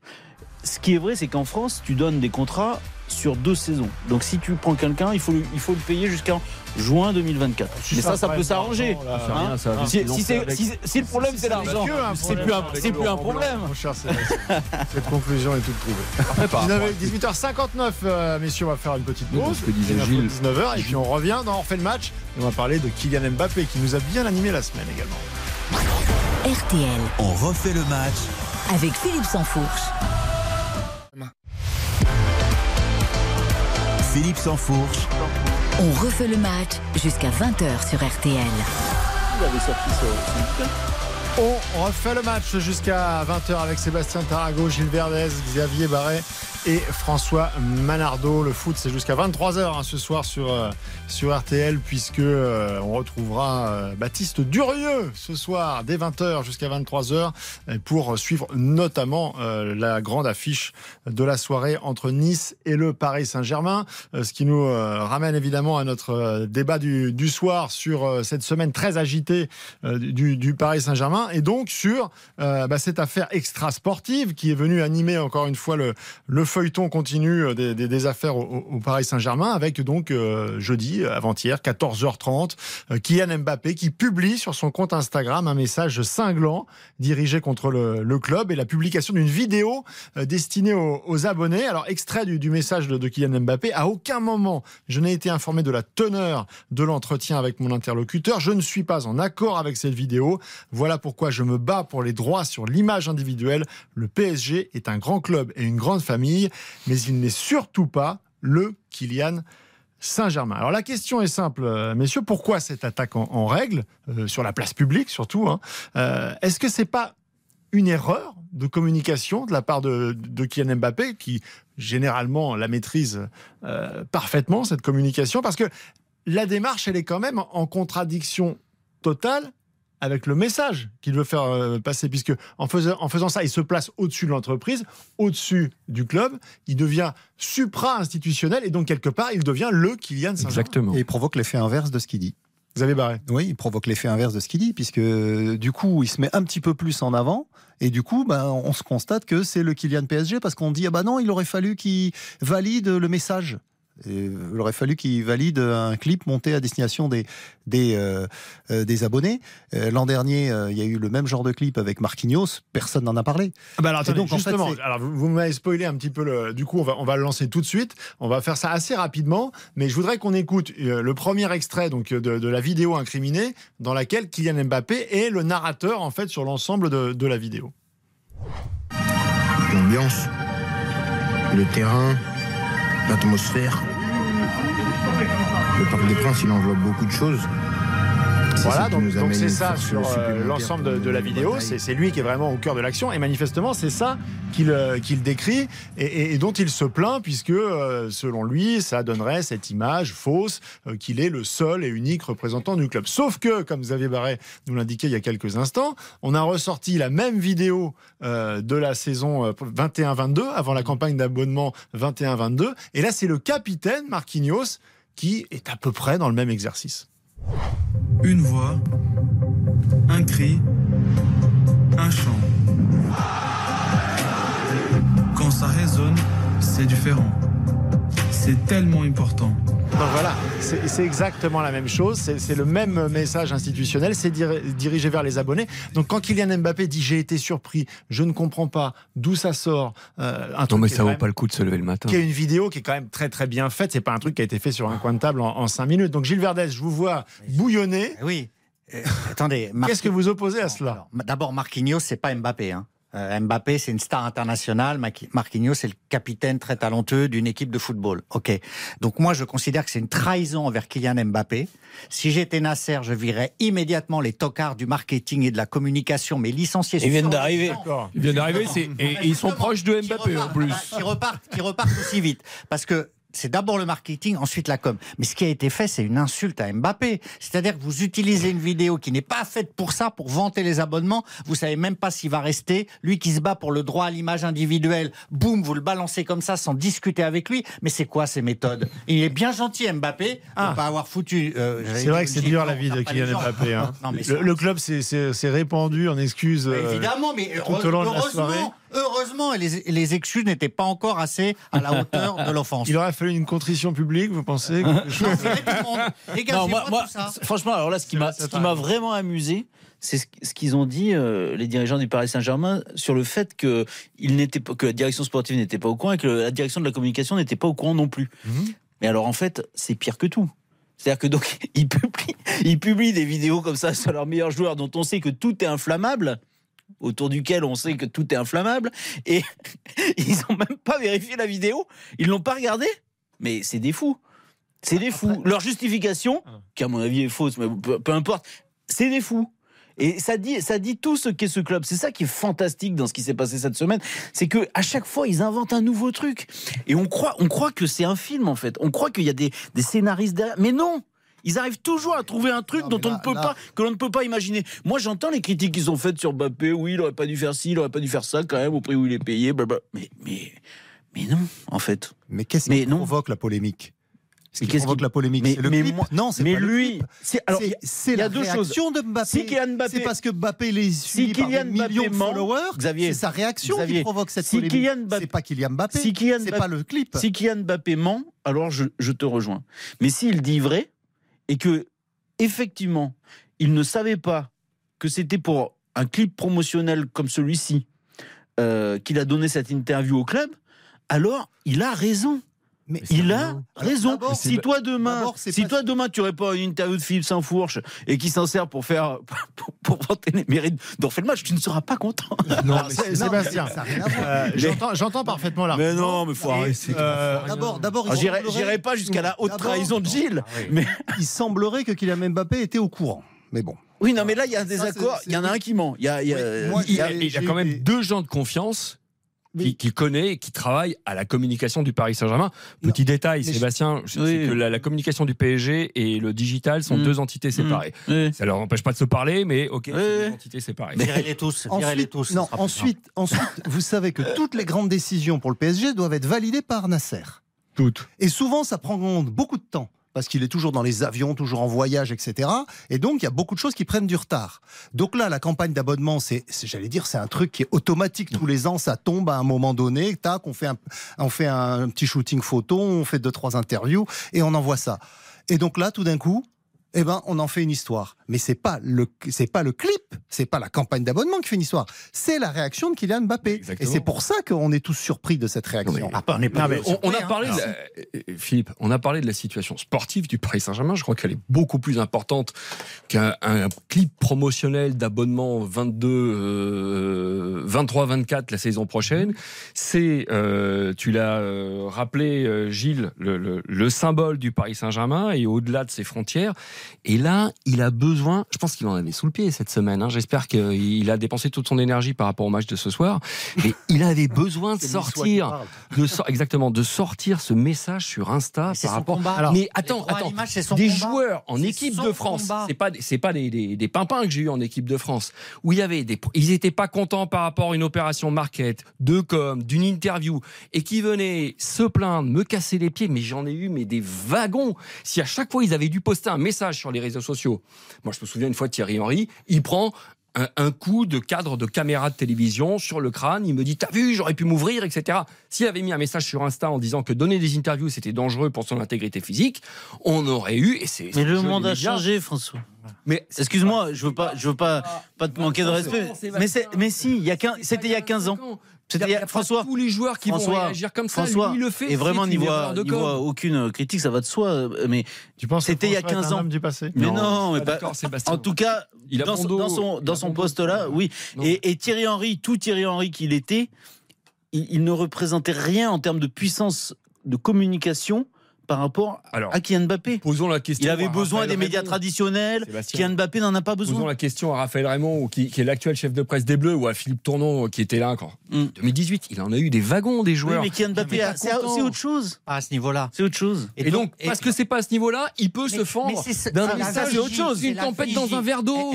Ce qui est vrai, c'est qu'en France, tu donnes des contrats sur deux saisons. Donc si tu prends quelqu'un, il faut, il faut le payer jusqu'en juin 2024. Mais ça, ça, peut s'arranger. Hein. si, le problème c'est l'argent, c'est plus, un, plus un problème. cette conclusion est toute trouvée. 18h59, euh, messieurs, on va faire une petite pause. 19h et puis on revient dans On refait le match et on va parler de Kylian Mbappé qui nous a bien animé la semaine également. RTL. On refait le match avec Philippe Sansfourche. Philippe Sansfourche. On refait le match jusqu'à 20h sur RTL. On refait le match jusqu'à 20h avec Sébastien Tarago, Gilles Verdez, Xavier Barret et François Manardo. Le foot, c'est jusqu'à 23h hein, ce soir sur, euh, sur RTL, puisque euh, on retrouvera euh, Baptiste Durieux ce soir dès 20h jusqu'à 23h pour suivre notamment la grande affiche de la soirée entre Nice et le Paris Saint-Germain. ce qui nous ramène évidemment à notre débat du, du soir sur cette semaine très agitée du, du, Paris Saint-Germain et donc sur bah, cette affaire extra sportive qui est venue animer encore une fois le, le feuilleton continue euh, des, affaires au, Paris Saint-Germain avec donc euh, jeudi, euh, avant-hier, 14h30, Kylian Mbappé qui publie sur son compte Instagram un message cinglant dirigé contre le, club et la publication d'une vidéo destinée aux, abonnés. Alors, extrait du, message de, de, Kylian Mbappé, à aucun moment je n'ai été informé de la teneur de l'entretien avec mon interlocuteur. Je ne suis pas en accord avec cette vidéo. Voilà pourquoi je me bats pour les droits sur l'image individuelle. Le PSG est un grand club et une grande famille mais il n'est surtout pas le Kylian Saint-Germain. Alors la question est simple, euh, messieurs, pourquoi cette attaque en, règle, euh, sur la place publique surtout hein euh, Est-ce que c'est pas une erreur de communication de la part de, de Kylian Mbappé, qui généralement la maîtrise parfaitement, cette communication? Parce que la démarche, elle est quand même en contradiction totale avec le message qu'il veut faire euh, passer, puisque en faisant, en faisant ça, il se place au-dessus de l'entreprise, au-dessus du club, il devient supra-institutionnel, et donc quelque part, il devient le Kylian Saint-Germain. Exactement. Et il provoque l'effet inverse de ce qu'il dit. Vous avez barré Oui, il provoque l'effet inverse de ce qu'il dit, puisque du coup, il se met un petit peu plus en avant, et du coup, ben, on se constate que c'est le Kylian PSG, parce qu'on dit, ah bah non, il aurait fallu qu'il valide le message il aurait fallu qu'il valide un clip monté à destination des, des, euh, euh, des abonnés. Euh, l'an dernier, il y a eu le même genre de clip avec Marquinhos. Personne n'en a parlé. Ah bah alors, donc, justement, alors vous, m'avez spoilé un petit peu. Le, du coup, on va, on va le lancer tout de suite. On va faire ça assez rapidement. Mais je voudrais qu'on écoute le premier extrait donc, de, de, la vidéo incriminée dans laquelle Kylian Mbappé est le narrateur en fait sur l'ensemble de, de la vidéo. L'ambiance, le terrain, l'atmosphère. Le Parc des Princes, il enveloppe beaucoup de choses. Voilà, donc c'est ça sur euh, l'ensemble de, la vidéo. C'est lui qui est vraiment au cœur de l'action. Et manifestement, c'est ça qu'il euh, décrit et, dont il se plaint, puisque euh, selon lui, ça donnerait cette image fausse qu'il est le seul et unique représentant du club. Sauf que, comme Xavier Barret nous l'indiquait il y a quelques instants, on a ressorti la même vidéo de la saison 21-22, avant la campagne d'abonnement 21-22. Et là, c'est le capitaine Marquinhos qui est à peu près dans le même exercice. Une voix, un cri, un chant. Quand ça résonne, c'est différent. C'est tellement important. Donc voilà, c'est exactement la même chose, c'est le même message institutionnel, c'est dirigé vers les abonnés. Donc quand Kylian Mbappé dit j'ai été surpris, je ne comprends pas d'où ça sort, euh, un non mais ça vaut pas le coup de se lever le matin. Qui est une vidéo qui est quand même très très bien faite, c'est pas un truc qui a été fait sur un coin de table en, cinq minutes. Donc Gilles Verdez, je vous vois bouillonner. Oui. Euh, attendez, qu'est-ce que vous opposez à cela? D'abord, Marquinhos, c'est pas Mbappé. Hein. Euh, Mbappé, c'est une star internationale. Marquinhos, c'est le capitaine très talentueux d'une équipe de football. Ok. Donc moi, je considère que c'est une trahison envers Kylian Mbappé. Si j'étais Nasser, je virais immédiatement les tocards du marketing et de la communication, mais licenciés. Ils viennent d'arriver. Ils viennent d'arriver, et, ils sont proches de Mbappé en plus. Qui repartent, qui repartent aussi vite, parce que c'est d'abord le marketing, ensuite la com. Mais ce qui a été fait, c'est une insulte à Mbappé. C'est-à-dire que vous utilisez une vidéo qui n'est pas faite pour ça, pour vanter les abonnements. Vous savez même pas s'il va rester. Lui qui se bat pour le droit à l'image individuelle, boum, vous le balancez comme ça sans discuter avec lui. Mais c'est quoi ces méthodes? Il est bien gentil, Mbappé, ah. pas avoir foutu. Euh, c'est vrai que c'est dur la vie de Kylian Mbappé. Hein. le, club s'est répandu en excuses. Euh, évidemment, mais tout au long de la soirée. Heureusement, les, les excuses n'étaient pas encore assez à la hauteur de l'offense. Il aurait fallu une contrition publique, vous pensez non, Les gars, moi, franchement, alors là, ce qui m'a vraiment amusé, c'est ce qu'ils ont dit, euh, les dirigeants du Paris Saint-Germain, sur le fait que, il que la direction sportive n'était pas au courant et que la direction de la communication n'était pas au courant non plus. Mhm. Mais alors, en fait, c'est pire que tout. C'est-à-dire que donc, ils publient, ils publient des vidéos comme ça sur leurs meilleurs joueurs dont on sait que tout est inflammable autour duquel on sait que tout est inflammable, et ils n'ont même pas vérifié la vidéo, ils l'ont pas regardé. Mais c'est des fous. C'est des fous. Leur justification, ah. qui à mon avis est fausse, mais peu, importe, c'est des fous. Et ça dit, ça dit tout ce qu'est ce club. C'est ça qui est fantastique dans ce qui s'est passé cette semaine, c'est que à chaque fois ils inventent un nouveau truc et on croit, on croit que c'est un film en fait. On croit qu'il y a des, des scénaristes derrière, mais non. Ils arrivent toujours à trouver un truc dont on ne peut pas, que l'on ne peut pas imaginer. Moi, j'entends les critiques qu'ils ont faites sur Mbappé. Oui, il aurait pas dû faire ci, il aurait pas dû faire ça quand même au prix où il est payé. Mais, mais, mais non, en fait. Mais qu'est-ce qui provoque la polémique? Ce qui provoque la polémique, mais, le clip. Non, c'est mais pas lui. C'est la deux réaction de Mbappé. Si c'est parce que Mbappé les suit si par des millions de followers. C'est sa réaction qui provoque cette si polémique. C'est pas Kylian Mbappé. Si c'est pas le clip. Si Kylian Mbappé ment, alors je, je te rejoins. Mais s'il dit vrai, et que effectivement, il ne savait pas que c'était pour un clip promotionnel comme celui-ci euh, qu'il a donné cette interview au club, alors il a raison. Mais il a raison. Si toi demain, si toi demain tu réponds à une interview de Philippe Saint-Fourche et qui s'en sert pour faire pour, vanter les mérites d'en faire le match, tu ne seras pas content. Non, mais Sébastien, euh, j'entends parfaitement là. Mais non, mais faut arrêter. Euh, d'abord, d'abord, ah, j'irai pas jusqu'à la haute trahison de Gilles, ah mais il semblerait que Kylian Mbappé était au courant. Mais bon. Oui, non, mais là, il y a des accords. Il y en a un qui ment. Il y a, il y a quand même deux gens de confiance qui, connaît et qui travaille à la communication du Paris Saint-Germain. Petit détail, Sébastien, c'est que la, communication du PSG et le digital sont mm. deux entités mm. séparées. Ça leur empêche pas de se parler, mais ok, deux entités séparées. Virez-les tous. Ensuite, tous non, ensuite, ensuite vous savez que toutes les grandes décisions pour le PSG doivent être validées par Nasser. Toutes. Et souvent, ça prend beaucoup de temps parce qu'il est toujours dans les avions, toujours en voyage, etc. Et donc, il y a beaucoup de choses qui prennent du retard. Donc là, la campagne d'abonnement, c'est, j'allais dire, c'est un truc qui est automatique. Tous les ans, ça tombe à un moment donné. Tac, on fait un, on fait un petit shooting photo, on fait deux, trois interviews et on envoie ça. Et donc là, tout d'un coup, eh ben, on en fait une histoire. Mais c'est pas le, c'est pas le clip, c'est pas la campagne d'abonnement qui fait une histoire. C'est la réaction de Kylian Mbappé. Et c'est pour ça qu'on est tous surpris de cette réaction. on, a parlé, de euh, Philippe, on a parlé de la situation sportive du Paris Saint-Germain. Je crois qu'elle est beaucoup plus importante qu'un clip promotionnel d'abonnement 22, 23, 24 la saison prochaine. C'est, euh, tu l'as euh, rappelé, Gilles, le, le symbole du Paris Saint-Germain et au-delà de ses frontières. Et là, il a besoin besoin, je pense qu'il en avait sous le pied cette semaine. hein. J'espère qu'il a dépensé toute son énergie par rapport au match de ce soir. Mais il avait besoin de sortir, de sor- exactement, de sortir ce message sur Insta Mais par son rapport. combat. mais Les attends, attends, son des combat. joueurs en équipe de France, c'est pas des- c'est pas des, des, des pimpins que j'ai eu en équipe de France où il y avait des ils étaient pas contents par rapport à une opération market, de com, d'une interview et qui venaient se plaindre, me casser les pieds, mais j'en ai eu mais des wagons. Si à chaque fois ils avaient dû poster un message sur les réseaux sociaux. Moi je me souviens une fois de Thierry Henry, il prend un, un coup de cadre de caméra de télévision sur le crâne. Il me dit T'as vu, j'aurais pu m'ouvrir, etc. S'il avait mis un message sur Insta en disant que donner des interviews c'était dangereux pour son intégrité physique, on aurait eu. Et c'est, Mais le monde a changé, François. Mais Excuse-moi, je veux pas, je veux pas, pas te manquer de respect. Mais mais si, il y a quin- c'était il y a 15 ans. A- François. tous les joueurs qui vont François, réagir comme ça. François, lui, il le fait. et vraiment n'y voit, voit aucune critique, ça va de soi. euh, Mais Tu penses que C'était il y a François est 15 un ans. du passé mais non, mais Pas pas- d'accord, Sébastien. en tout cas, Il dans, son- dans son, dans dos. poste-là, oui. Et, et Thierry Henry, tout Thierry Henry qu'il était, il, il ne représentait rien en termes de puissance de communication par rapport Alors, à Kylian Mbappé. posons la question. Il avait à besoin Raphaël des médias Raymond. traditionnels. Sébastien. Kylian Mbappé n'en a pas Posons besoin. la question à Raphaël Raymond, qui, qui est l'actuel chef de presse des Bleus, ou à Philippe Tournon, qui était là encore. Mm. 2018, il en a eu des wagons des Oui, joueurs. mais Kylian Mbappé, c'est autre chose. Pas à ce niveau-là. C'est autre chose. Et, donc, parce que c'est pas à ce niveau-là, il peut se fendre d'un c'est la message, c'est autre chose. c'est Une tempête dans un verre d'eau,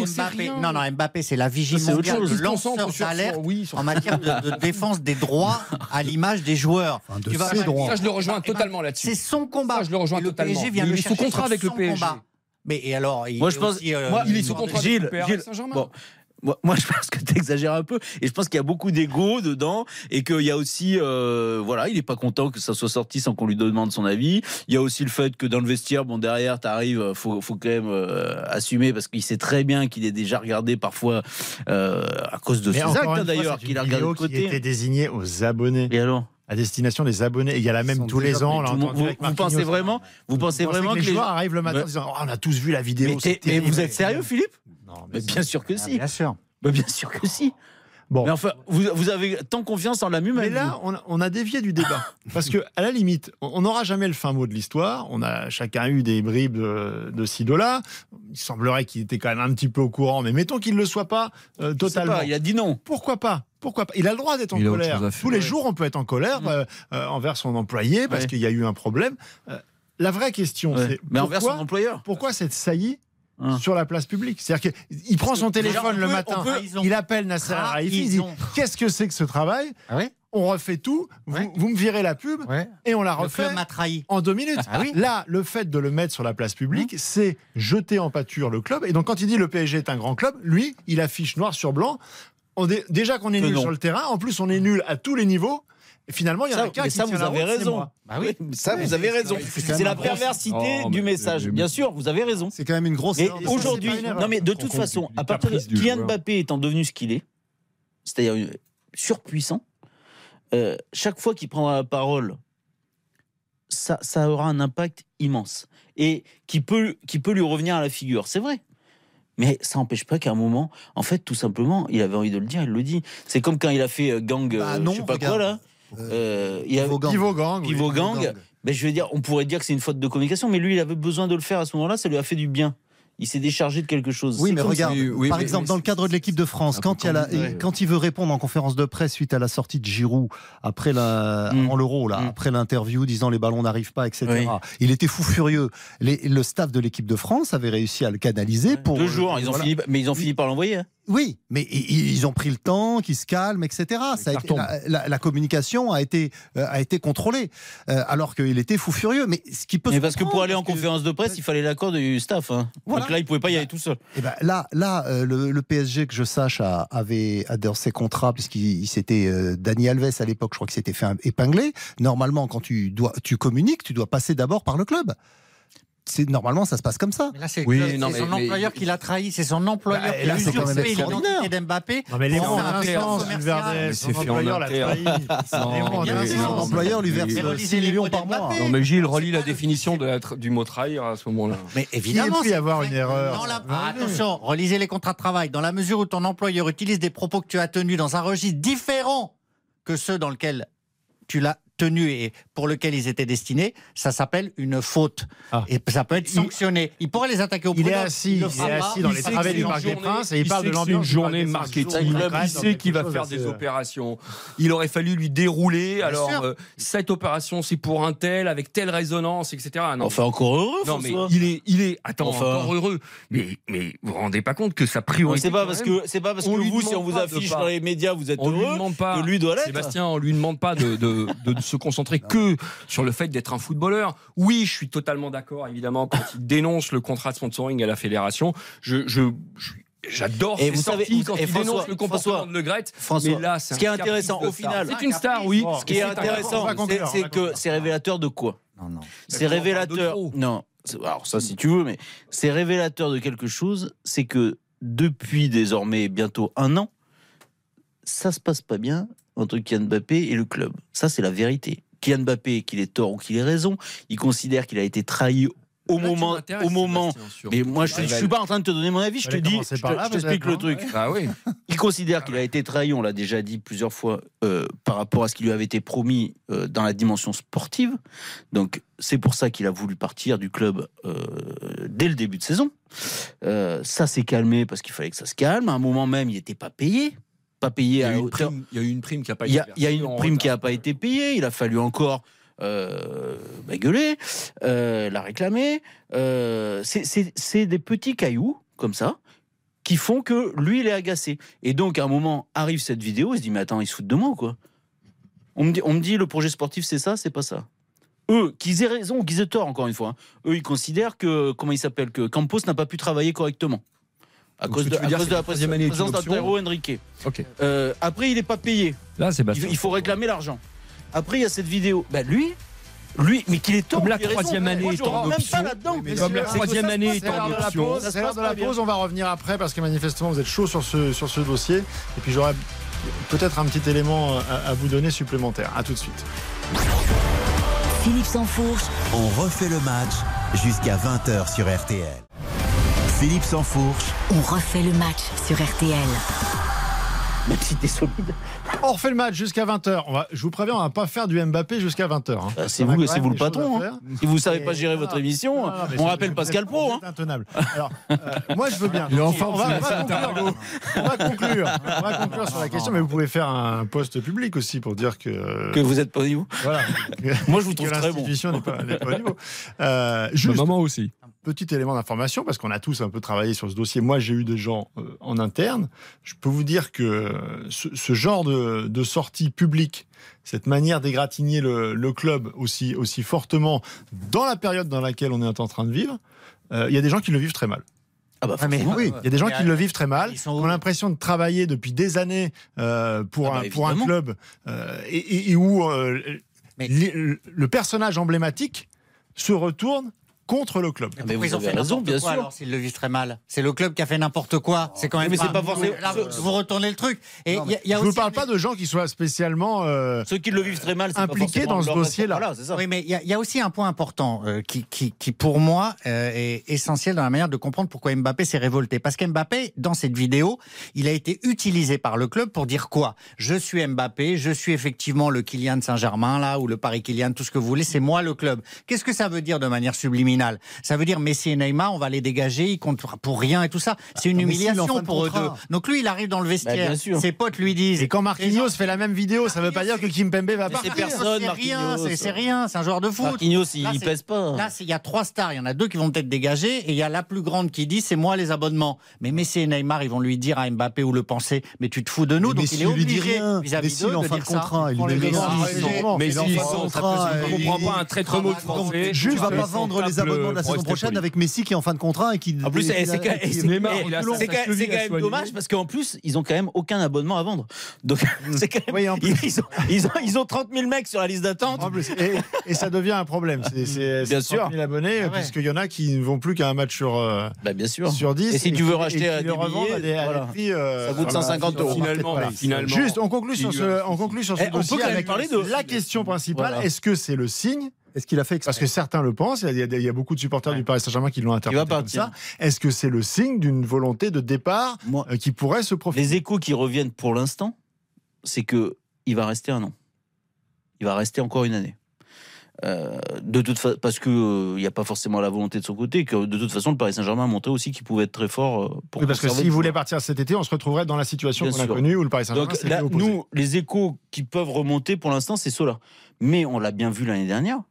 non, non, Mbappé, c'est la vigie C'est autre mondiale chose. de lanceur sur- d'alerte en matière de, défense des droits à l'image des joueurs. Ça, je le rejoins Eh ben, totalement là-dessus. C'est son combat. Ça, je le rejoins Et le totalement. PSG vient Mais le il est sous contrat avec le PSG. combat. Mais et alors, il Moi, je est pense- aussi, euh, moi, Il est sous contrat Gilles, avec le Gilles, Paris Saint-Germain. bon, moi, moi, je pense que tu exagères un peu et je pense qu'il y a beaucoup d'ego dedans et qu'il y a aussi euh, voilà il est pas content que ça soit sorti sans qu'on lui demande son avis il y a aussi le fait que dans le vestiaire bon derrière t'arrives faut faut quand même euh, assumer parce qu'il sait très bien qu'il est déjà regardé parfois euh, à cause de Mais ses actes hein, d'ailleurs qu'il a regardé de vidéo qui était côté désignée aux abonnés, et alors? À destination des abonnés. Et il y a la même tous les ans. vous, pensez vraiment vous pensez vraiment que que les les joueurs arrivent le matin en disant Oh, on a tous vu la vidéo. mais, vous êtes sérieux Philippe? Non, mais bien sûr que Ah, si Bien sûr. Mais bien sûr que si Bon. mais enfin vous, vous avez tant confiance en la Mais humaine là, on a, on a dévié du débat. Parce que, à la limite, on n'aura jamais le fin mot de l'histoire. On a chacun eu des bribes de, de ci, de là. Il semblerait qu'il était quand même un petit peu au courant, mais mettons qu'il ne le soit pas euh, totalement. pas, il a dit non Pourquoi pas? Pourquoi pas? Il a le droit d'être en colère. Tous les jours, on peut être en colère euh, euh, envers son employé parce Ouais. qu'il y a eu un problème. Euh, la vraie question, Ouais. c'est mais envers son pourquoi, employeur pourquoi cette saillie Hein. sur la place publique C'est-à-dire qu'il prend son téléphone on le matin, peut- il appelle Nasser Ah, il dit Qu'est-ce que c'est que ce travail Ah oui On refait tout, vous, Ouais. vous me virez la pub Ouais. et on la Le refait club m'a trahi. en deux minutes. Ah oui. Là, le fait de le mettre sur la place publique, c'est jeter en pâture le club. Et donc, quand il dit le PSG est un grand club, lui, il affiche noir sur blanc. On déjà qu'on est Que nul non. sur le terrain, en plus, on est nul à tous les niveaux. Et finalement, il y en Ça, a qu'un mais qui ça, tient vous la avez route, raison. Bah oui. Ça, vous avez raison. c'est la perversité Oh, du message. Bien sûr, vous avez raison. C'est quand même une grosse Et aujourd'hui, non mais de toute façon, à partir de Kylian. Mbappé étant devenu ce qu'il est, c'est-à-dire euh, surpuissant, euh, chaque fois qu'il prendra la parole, ça, ça aura un impact immense et qui peut, qui peut lui revenir à la figure. C'est vrai. Mais ça n'empêche pas qu'à un moment, en fait, tout simplement, il avait envie de le dire, il le dit. C'est comme quand il a fait euh, gang, Bah non, je sais pas regarde. quoi là. Euh, Euh, il a- Pivot gang. Pivot gang. oui. Gang. gang. Ben, je veux dire, on pourrait dire que c'est une faute de communication, mais lui, il avait besoin de le faire à ce moment-là, ça lui a fait du bien. Il s'est déchargé de quelque chose. Oui, mais regarde, si- oui, par mais- exemple, mais dans le cadre de l'équipe de France, quand il, y a la- comme- ouais. quand il veut répondre en conférence de presse suite à la sortie de Giroud après la, Mm. avant l'Euro, là, Mm. après l'interview disant les ballons n'arrivent pas, etc. Oui. Il était fou furieux. Les- le staff de l'équipe de France avait réussi à le canaliser pour Deux jours, ils ont voilà. fini, mais ils ont fini par l'envoyer. Oui, mais ils ont pris le temps, qu'ils se calment, etc. Ça a ça été- retombe. la, la- la communication a été, euh, a été contrôlée, euh, alors qu'il était fou furieux. Mais ce qui peut Mais parce que pour aller en que- conférence de presse, il fallait l'accord du staff. hein. Voilà. Donc là, il pouvait pas y aller tout seul. Eh ben, là, là euh, le, le PSG, que je sache, a- avait dans ses contrats, puisqu'il il s'était euh, Dani Alves à l'époque, je crois qu'il s'était fait épingler. Normalement, quand tu dois, tu communiques, tu dois passer d'abord par le club. C'est normalement, ça se passe comme ça. Mais là, c'est Oui, son mais- employeur mais- qui l'a trahi. C'est son employeur Bah, qui là, a c'est quand même usurpé extraordinaire. l'identité d'Mbappé. Non, mais les mots son employeur l'a trahi. Son employeur lui verse Mais euh, relisez 6 les millions par mois. Non mais Gilles, relis c'est la définition la du mot trahir à ce moment-là. Mais Il évidemment, peut y c'est avoir une erreur. La-. Ah, attention, relisez les contrats de travail. Dans la mesure où ton employeur utilise des propos que tu as tenus dans un registre différent que ceux dans lesquels tu l'as tenu et pour lequel ils étaient destinés, ça s'appelle une faute. Et ça peut être sanctionné. Il, pourrait les attaquer au Il est prud'homme. assis, il fera est assis dans les sait travées du Parc une des journée- Princes et il parle de l'ambiance. une journée marketing. Il sait qu'il va faire des opérations. Il aurait fallu lui dérouler. Alors, euh, cette opération, c'est pour un tel, avec telle résonance, etc. Non, Enfin, encore heureux, non mais François. il est, il est, attends, Enfin. encore heureux. Mais, mais vous vous rendez pas compte que sa priorité. C'est pas parce que c'est pas parce que vous, si on vous affiche dans les médias, vous êtes on lui heureux, demande pas. que lui doit l'être. Sébastien, on lui demande pas de, de, de se concentrer que sur le fait d'être un footballeur. Oui, je suis totalement d'accord, évidemment, quand il dénonce le contrat de sponsoring à la fédération. Je, je, je- J'adore Et vous savez- quand et il dénonce le comportement François- de Le Gret. François, mais là, c'est ce qui est intéressant, au star. final- c'est une star, oui. Ce qui est C'est intéressant, c'est- c'est que c'est révélateur de quoi? Non, non. C'est on parle de révélateur. Non, c'est- alors ça si tu veux, mais c'est révélateur de quelque chose. C'est que depuis désormais bientôt un an, ça se passe pas bien entre Kylian Mbappé et le club. Ça c'est la vérité. Kylian Mbappé, qu'il ait tort ou qu'il ait raison, il considère qu'il a été trahi au Là, moment, au moment. Mais moi, je, je suis pas en train de te donner mon avis. Je te dis, je t'explique le truc. Ah oui. Il considère qu'il a été trahi, on l'a déjà dit plusieurs fois, euh, par rapport à ce qui lui avait été promis euh, dans la dimension sportive. Donc c'est pour ça qu'il a voulu partir du club euh, dès le début de saison. Ça s'est calmé parce qu'il fallait que ça se calme. À un moment même, il n'était pas payé. Pas payé Il y, a à eu une hauteur. prime, il y a eu une prime qui a pas Il y été a, il y a une prime qui n'a pas été payée. Il a fallu encore euh, bah, gueuler, euh, la réclamer. Euh, c'est- des petits cailloux comme ça qui font que lui, il est agacé. Et donc, à un moment, arrive cette vidéo, il se dit, mais attends, ils se foutent de moi, quoi on me, dit, on me dit, le projet sportif, c'est ça, c'est pas ça. Eux, qu'ils aient raison ou qu'ils aient tort, encore une fois, hein, eux, ils considèrent que, comment il s'appelle, que Campos n'a pas pu travailler correctement. À Donc, cause de, à dire, cause c'est de la présence option. d'Antero Henrique. Ok. Euh, après, il n'est pas payé. Là, Il, Sébastien. il faut réclamer l'argent. Après, il y a cette vidéo. Ben, lui, lui, mais qu'il est tort. Comme la troisième année Moi, est en option. pas là-dedans. Mais Comme la c'est- troisième c'est- année c'est est en l'heure de la option. C'est l'heure de la pause. On va revenir après parce que manifestement vous êtes chaud sur ce, sur ce dossier. Et puis j'aurai peut-être un petit élément à, à vous donner supplémentaire. À tout de suite. Philippe Sansfourche, On refait le match jusqu'à 20h sur RTL. Philippe Sansfourche, on refait le match sur RTL. Même si t'es solide. On refait le match jusqu'à 20h. On va, je vous préviens, on va pas faire du Mbappé jusqu'à 20h. hein. Euh, c'est vous, c'est vous le patron. hein. Si vous savez pas gérer non, votre émission, non, non, mais on rappelle Pascal Pro. hein. intenable. Alors, euh, moi, je veux bien. Il est en forme, on, va, on, va c'est conclure, on va conclure. On va conclure sur la question, mais vous pouvez faire un post public aussi pour dire que. Que vous êtes pas au niveau. Voilà. Moi, je vous que trouve très bon. l'institution n'est pas, n'est pas au niveau. Euh, Ma juste maman aussi. Petit élément d'information, parce qu'on a tous un peu travaillé sur ce dossier. Moi, j'ai eu des gens euh, en interne. Je peux vous dire que euh, ce, ce genre de, de sortie publique, cette manière d'égratigner le, le club aussi, aussi fortement dans la période dans laquelle on est en train de vivre, euh, il y a des gens qui le vivent très mal. Ah bah mais- forcément. Oui, il y a des gens qui le vivent très mal, ils qui ont l'impression de travailler depuis des années euh, pour, Ah bah, un, pour un club euh, et, et- et où euh, Mais- le, le personnage emblématique se retourne contre le club. Ah, mais vous ils ont avez fait raison, bien quoi, sûr. alors s'ils le vivent très mal? C'est le club qui a fait n'importe quoi. C'est quand même Mais c'est pas forcément- Là, vous, vous retournez le truc. Et il y a- il y a Je ne aussi parle pas de gens qui soient spécialement euh, Ceux qui le vivent très mal, Impliqués dans ce dossier-là. Voilà, c'est ça. Oui, mais il y, a- il y a aussi un point important euh, qui, qui, qui, pour moi, euh, est essentiel dans la manière de comprendre pourquoi Mbappé s'est révolté. Parce qu'Mbappé, dans cette vidéo, il a été utilisé par le club pour dire quoi? Je suis Mbappé, je suis effectivement le Kylian Saint-Germain, là, ou le Paris Kylian, tout ce que vous voulez, c'est moi le club. Qu'est-ce que ça veut dire de manière subliminale? Ça veut dire Messi et Neymar, on va les dégager, ils comptent pour rien et tout ça. C'est une Ah, humiliation pour eux deux. Donc lui, il arrive dans le vestiaire. bien sûr. Ses potes lui disent. Et quand Marquinhos fait la même vidéo, ça ne veut pas dire que Kimpembe va Mais partir. c'est personne, C'est rien, Marquinhos. c'est c'est rien, c'est un joueur de foot. Marquinhos, il, Là, il pèse pas. Là, c'est- il y a trois stars. Il y en a deux qui vont peut-être dégager. Et il y a la plus grande qui dit c'est moi les abonnements. Mais Messi et Neymar, ils vont lui dire à Mbappé ou le penser mais tu te fous de nous. Mais donc Messi il est lui dit obligé vis-à-vis d'eux de fin de dire ça. contrat. Messi, Ah, ils sont-. Mais il est en si, fin de ça, ça, et je comprends pas un très très mot de français. Juste, tu vas pas vendre les table de la saison prochaine avec Messi qui est en fin de contrat et qui. En plus, et- c'est quand même dommage parce qu'en plus, ils ont quand même aucun abonnement à vendre. Donc, c'est quand même. Ils ont, ils, ont, ils ont 30 000 mecs sur la liste d'attente. Et, ça devient un problème. C'est c'est- Bien c'est 30 000 abonnés, Ah puisqu'il y en a qui ne vont plus qu'à un match sur, euh, Bah, bien sûr. sur 10. Et si tu veux racheter des billets, euh, Ça coûte voilà, 150 sur- euros. Finalement. Juste, on conclut sur ce, on conclut sur ce Eh, on peut parler de- la question principale. Est-ce que c'est le signe Est-ce qu'il a fait exprès Parce que certains le pensent, il y a, il y beaucoup de supporters du Paris Saint-Germain qui l'ont interprété comme ça. Est-ce que c'est le signe d'une volonté de départ Moi, euh, qui pourrait se profiter? les échos qui reviennent pour l'instant, c'est que il va rester un an. il va rester encore une année. Euh, de toute fa- parce que euh, il n'y a pas forcément la volonté de son côté, que de toute façon le Paris Saint-Germain a montré aussi qu'il pouvait être très fort euh, pour Oui, parce que s'il voulait partir cet été, on se retrouverait dans la situation qu'on a connue où le Paris Saint-Germain Donc là, nous, les échos qui peuvent remonter pour l'instant, c'est cela. Mais on l'a bien vu l'année dernière,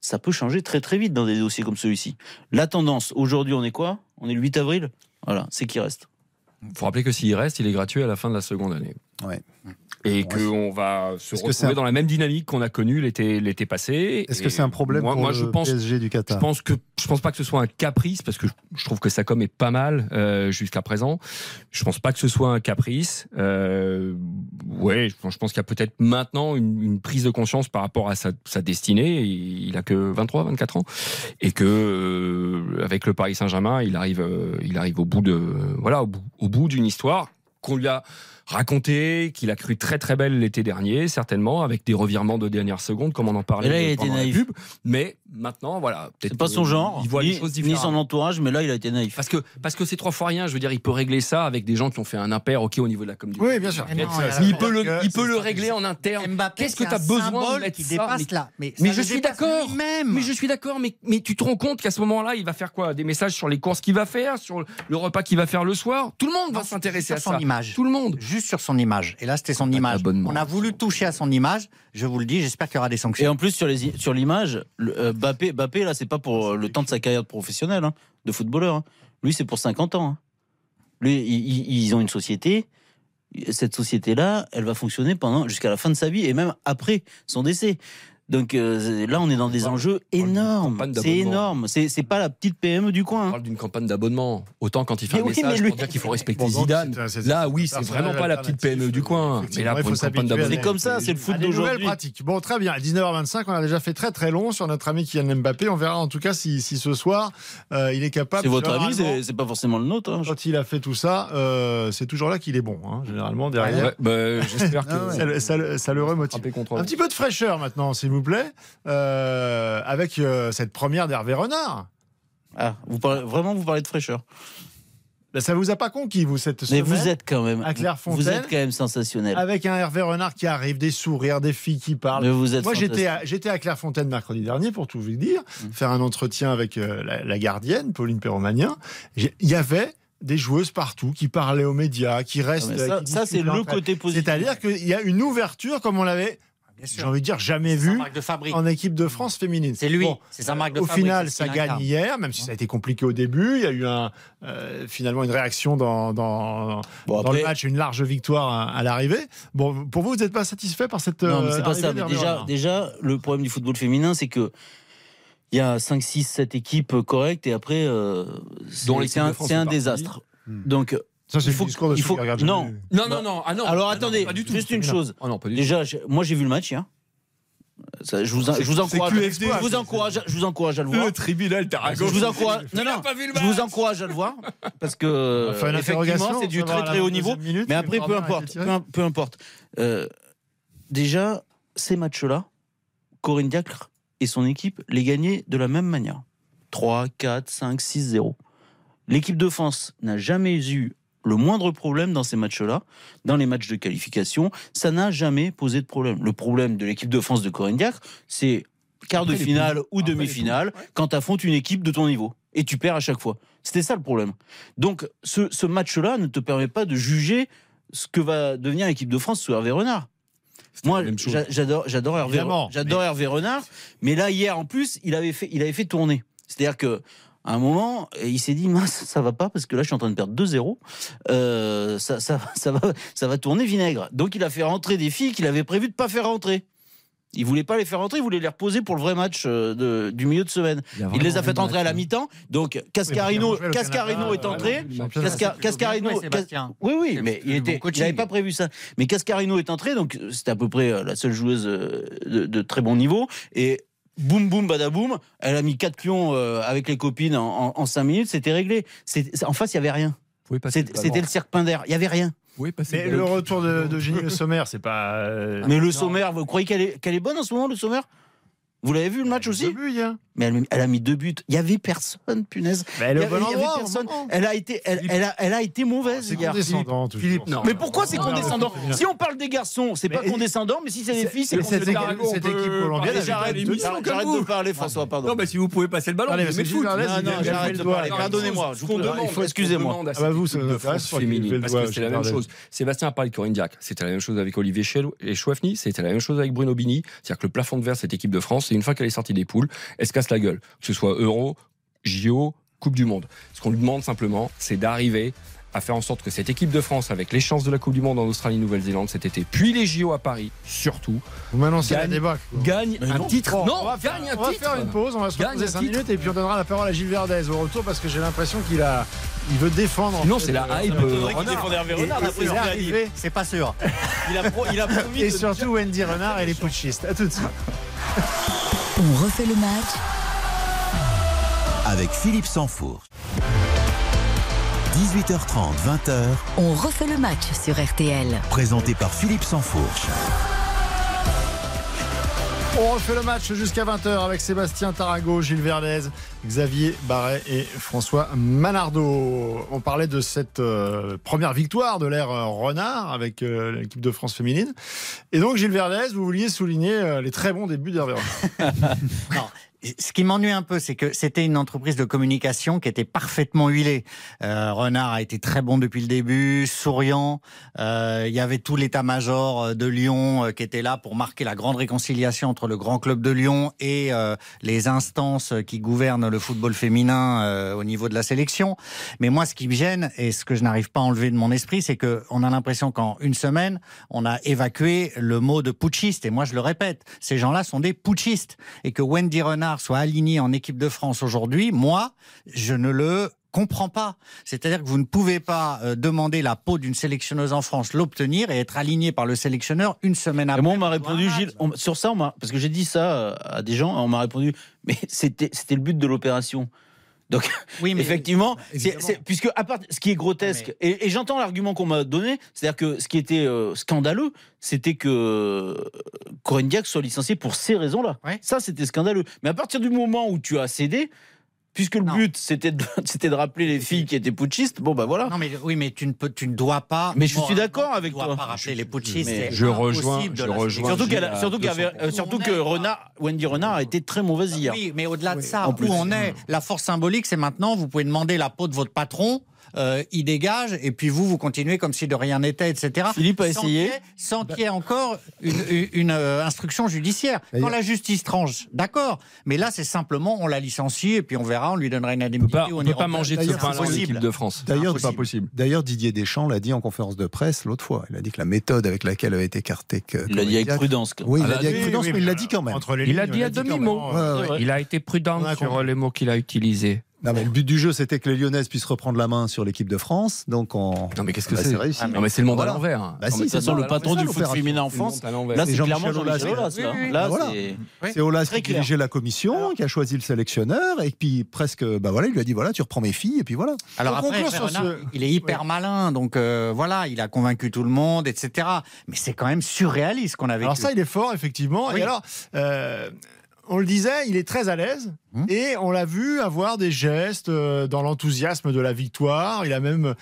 ça peut changer très très vite dans des dossiers comme celui-ci. La tendance, aujourd'hui, on est quoi? On est le 8 avril? Voilà, c'est qui reste. Il faut rappeler que s'il reste, il est gratuit à la fin de la seconde année. Ouais. Et Ouais. qu'on va se retrouver un- dans la même dynamique qu'on a connue l'été l'été passé. Est-ce que c'est un problème moi, pour moi, le je pense, PSG du je Qatar pense que je pense pas que ce soit un caprice parce que je, je trouve que sa com est pas mal euh, jusqu'à présent. Je pense pas que ce soit un caprice. Euh, ouais, je pense, je qu'il y a peut-être maintenant une, une prise de conscience par rapport à sa, sa destinée. Il a que 23, 24 ans et que euh, avec le Paris Saint-Germain, il arrive, euh, il arrive au bout de voilà au bout, au bout d'une histoire qu'on lui a raconté, qu'il a cru très très belle l'été dernier, certainement, avec des revirements de dernière seconde, comme on en parlait là, pendant la pub. Mais maintenant, voilà, peut-être C'est pas son genre, Il voit ni, les choses ni différemment. son entourage, mais là, il a été naïf. Parce que parce que c'est trois fois rien. Je veux dire, il peut régler ça avec des gens qui ont fait un impair, ok, au niveau de la com. Oui, bien sûr. Mais non, il Mais peut le, il peut le régler en interne. Mbappé, Qu'est-ce que tu as besoin de qui ça dépasse Mais- là. Mais, mais ça je suis d'accord. Mais je suis d'accord, mais, mais tu te rends compte qu'à ce moment-là, il va faire quoi? Des messages sur les courses qu'il va faire, sur le repas qu'il va faire le soir? Tout le monde va s'intéresser sur à son ça. image. Tout le monde. Juste sur son image. Et là, c'était son image. On a voulu toucher à son image. Je vous le dis, j'espère qu'il y aura des Et sanctions. en plus, sur les i- sur l'image, euh, Bappé, Bappé, là, c'est pas pour euh, le temps de sa carrière de professionnel, hein, de footballeur. hein. Lui, c'est pour 50 ans. hein. Lui, ils, ils- ils ont une société. Cette société-là, elle va fonctionner pendant jusqu'à la fin de sa vie et même après son décès. Donc euh, là, on est dans des enjeux énormes. C'est énorme. C'est pas la petite PME du On coin. hein. parle d'une campagne d'abonnement. Autant quand il fait Mais un oui, message pour dire qu'il faut respecter Bon, Zidane. Là, oui, c'est vraiment pas la petite PME du coin. Mais là, il pour faut une campagne d'abonnement. C'est comme ça, c'est le foot d'aujourd'hui. pratiques. Bon, très bien. À 19h25, on a déjà fait très très long sur notre ami Kylian Mbappé. On verra en tout cas si, si ce soir euh, il est capable. C'est votre avis, c'est pas forcément le nôtre. hein. Quand il a fait tout ça, euh, c'est toujours là qu'il est bon. hein, généralement derrière. Bah, J'espère que. Ça, le- remotive. Un petit peu de fraîcheur maintenant, s'il vous plaît, euh, avec euh, cette première d'Hervé Renard. Ah, vous parlez, vraiment, vous parlez de fraîcheur. Là, ça vous a pas conquis, vous, cette Mais semaine vous êtes quand même. à Clairefontaine. Vous êtes quand même sensationnel. Avec un Hervé Renard qui arrive, des sourires, des filles qui parlent. Mais vous êtes Moi, j'étais à, j'étais à Clairefontaine mercredi dernier, pour tout vous dire, Mm. faire un entretien avec euh, la, la gardienne, Pauline Perromanien. Il y avait des joueuses partout qui parlaient aux médias, qui restent. mais ça, c'est le côté positif. C'est-à-dire qu'il y a une ouverture comme on l'avait, j'ai envie de dire, jamais vu en équipe de France féminine. C'est lui. Bon, C'est sa marque de au fabrique. final, c'est ce ça gagne incarne. hier, même si ça a été compliqué au début. Il y a eu un, euh, finalement une réaction dans, dans, Bon, dans après- le match, une large victoire à, à l'arrivée. Bon, pour vous, vous n'êtes pas satisfait par cette. Non, mais euh, c'est pas ça. Mais déjà, déjà, le problème du football féminin, c'est que il y a 5, 6, 7 équipes correctes et après, euh, c'est un, désastre. Hmm. Donc, Ça, c'est il le faut- discours de il faut- qui regardent non. jamais. Non, non, non. Ah non. alors Ah non, attendez, pas du tout. juste une chose. Ah non, pas du. Déjà, je- moi j'ai vu le match hier. Ça, je vous, je vous encourage, QFD, je vous encourage, je vous encourage à le voir. Le tribunal Je vous encourage, non, non, je vous encourage à le voir parce que Enfin, effectivement interrogation, c'est du très très haut niveau. 22e minute, Mais après, peu importe, peu, peu importe. Euh, déjà, ces matchs-là, Corinne Diacre et son équipe les gagnaient de la même manière. 3, 4, 5, 6, 0. L'équipe de France n'a jamais eu le moindre problème dans ces matchs-là, dans les matchs de qualification. Ça n'a jamais posé de problème. Le problème de l'équipe de France de Corinne Diacre, c'est quart de finale ou demi-finale, quand tu affrontes une équipe de ton niveau. Et tu perds à chaque fois. C'était ça le problème. Donc, ce, ce match-là ne te permet pas de juger ce que va devenir l'équipe de France sous Hervé Renard. Moi, j'adore, j'adore Hervé, Hervé Renard, mais là hier en plus, il avait fait, il avait fait tourner. C'est-à-dire que à un moment, il s'est dit mince, ça va pas parce que là, je suis en train de perdre 2-0. Euh, ça, ça, ça va, ça va tourner vinaigre. Donc, il a fait rentrer des filles qu'il avait prévu de pas faire rentrer. Il voulait pas les faire rentrer, il voulait les reposer pour le vrai match euh, de- du milieu de semaine. Il les a fait rentrer à la mi-temps. Donc Cascarino, Oui, Cascarino Canada, est euh, entré. Casca- Cascarino, Sébastien. oui, oui, mais il bon était, il n'avait pas prévu ça. Mais Cascarino est entré, donc c'était à peu près euh, la seule joueuse euh, de, de très bon niveau. Et boum, boum, badaboum, elle a mis quatre pions euh, avec les copines en, en, en cinq minutes, c'était réglé. C'est- en face, il y avait rien. C'était le cirque Pinder, il y avait rien. Oui, Mais le retour de, de Génie Le Sommer, c'est pas. euh, Mais le sommaire, vous croyez qu'elle est, bonne en ce moment, le sommaire? Vous l'avez vu le match J'ai aussi? vu hier. Mais elle, elle a mis deux buts. Il y avait personne, punaise. Mais elle est Il y au bon avait- il y avait endroit, au personne. moment. Elle a été, elle, elle a, elle a été mauvaise hier. condescendant, toujours. Philippe, non. Mais pourquoi c'est condescendant non, Si on parle des garçons, c'est pas Mais- condescendant, mais si c'est des filles, c'est mais condescendant. cette équipe colombienne, Allez, elle J'arrête de- parler, François, pardon. Non, mais si vous pouvez passer le ballon, le foot. Non, non, j'arrête de parler. Pardonnez-moi. je vous demande, excusez-moi. Ah bah vous, ça de France féminine, parce que c'est la même chose. Sébastien a parlé de Corinne Diac, c'était la même chose avec Olivier et Chouafny, c'était la même chose avec Bruno Bini. C'est-à-dire que le plafond de verre, cette équipe de France, et une fois qu'elle est sortie des poules, elle se casse la gueule. Que ce soit Euro, JO, Coupe du Monde. Ce qu'on lui demande simplement, c'est d'arriver à faire en sorte que cette équipe de France, avec les chances de la Coupe du Monde en Australie-Nouvelle-Zélande cet été, puis les JO à Paris, surtout, Vous m'annoncez la Gagne- débat. gagne Mais un non. titre. Non, on va faire, gagne un on va titre. faire une pause, on va se Gagne reposer un 5 titre. minutes et puis on donnera la parole à Gilles Verdez au retour parce que j'ai l'impression qu'il a, il veut défendre. fait, c'est la euh, hype. euh. C'est pas sûr. Il a, pro- il a promis Et de- surtout Wendy Renard et les putschistes. À tout de suite. On refait le match Avec Philippe Sansfourche. 18h30, 20h, On refait le match sur RTL. présenté par Philippe Sansfourche. On refait le match jusqu'à 20h avec Sébastien Tarago, Gilles Verdez, Xavier Barret et François Manardo. On parlait de cette euh, première victoire de l'ère euh, Renard avec euh, l'équipe de France féminine. Et donc, Gilles Verdez, vous vouliez souligner euh, les très bons débuts d'Hervé Renard. Non. Ce qui m'ennuie un peu, c'est que c'était une entreprise de communication qui était parfaitement huilée. Euh, Renard a été très bon depuis le début, souriant. Euh, il y avait tout l'état-major euh, de Lyon euh, qui était là pour marquer la grande réconciliation entre le grand club de Lyon et euh, les instances qui gouvernent le football féminin au niveau de la sélection. Mais moi, ce qui me gêne et ce que je n'arrive pas à enlever de mon esprit, c'est que on a l'impression qu'en une semaine, on a évacué le mot de putschiste. Et moi, je le répète, ces gens-là sont des putschistes. Et que Wendy Renard soit alignée en équipe de France aujourd'hui, moi, je ne le comprends pas. C'est-à-dire que vous ne pouvez pas euh, demander la peau d'une sélectionneuse en France, l'obtenir et être aligné par le sélectionneur une semaine Et après. moi, on m'a répondu, Gilles, on- sur ça, on parce que j'ai dit ça euh, à des gens, on m'a répondu, mais c'était c'était le but de l'opération. Donc, Oui, mais effectivement, c'est- puisque à part ce qui est grotesque, et, et j'entends l'argument qu'on m'a donné, c'est-à-dire que ce qui était euh, scandaleux, c'était que euh, Corinne soit licenciée pour ces raisons-là. Ouais. Ça, c'était scandaleux. Mais à partir du moment où tu as cédé, puisque le Non. but c'était de, c'était de rappeler les filles qui étaient putschistes, bon bah voilà. Non, mais oui, mais tu ne peux, tu ne dois pas. Mais je suis d'accord tu avec dois toi. pas rappeler les putschistes. Mais je rejoins- je. Surtout qu'elle, surtout, qu'il y avait- 200%. euh, surtout que Renard, Wendy Renard a été très mauvaise hier. Oui, mais au-delà de ça, En où plus. on est, la force symbolique, c'est maintenant, vous pouvez demander la peau de votre patron. Euh, il dégage et puis vous, vous continuez comme si de rien n'était, etc. Philippe a Sans essayé. qu'il y ait- Sans qu'il y ait encore une, une- une, euh, instruction judiciaire. Quand la justice tranche, d'accord. Mais là, c'est simplement, on la licencie et puis on verra, on lui donnera une On indemnité. peut pas, on on peut pas manger de ce D'ailleurs, pain-là en possible. équipe de France. D'ailleurs, c'est pas possible. D'ailleurs, Didier Deschamps l'a dit en conférence de presse l'autre fois. Il a dit que la méthode avec laquelle avait été écarté. que- Il l'a dit avec Corinne prudence. quoi. Oui, il Ah, l'a dit avec prudence, mais il l'a dit quand même. Entre les Il a dit à demi-mot. Il a été prudent sur les mots qu'il a utilisés. Non, mais le but du jeu, c'était que les Lyonnaises puissent reprendre la main sur l'équipe de France. Donc, on... Non mais qu'est-ce que Bah, c'est réussi. Non mais c'est le monde Voilà. à l'envers. Bah si, De toute façon, c'est le patron du foot féminin en France, là, C'est clairement Jean-Michel Aulas. Aulas. là. Oui, oui, Là, voilà. c'est- C'est Olas Très qui clair. dirigeait la commission, qui a choisi le sélectionneur, et puis presque, bah voilà, il lui a dit voilà, tu reprends mes filles, et puis voilà. Alors après, ce- il est hyper malin, donc euh, voilà, il a convaincu tout le monde, etc. Mais c'est quand même surréaliste qu'on a vécu. Alors ça, il est fort, effectivement. Oui. Et alors, euh, on le disait, il est très à l'aise. Hum. Et on l'a vu avoir des gestes euh, dans l'enthousiasme de la victoire. Il a même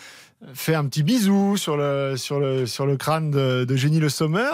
fait un petit bisou sur le, sur le, sur le crâne de, de Génie Le Sommer.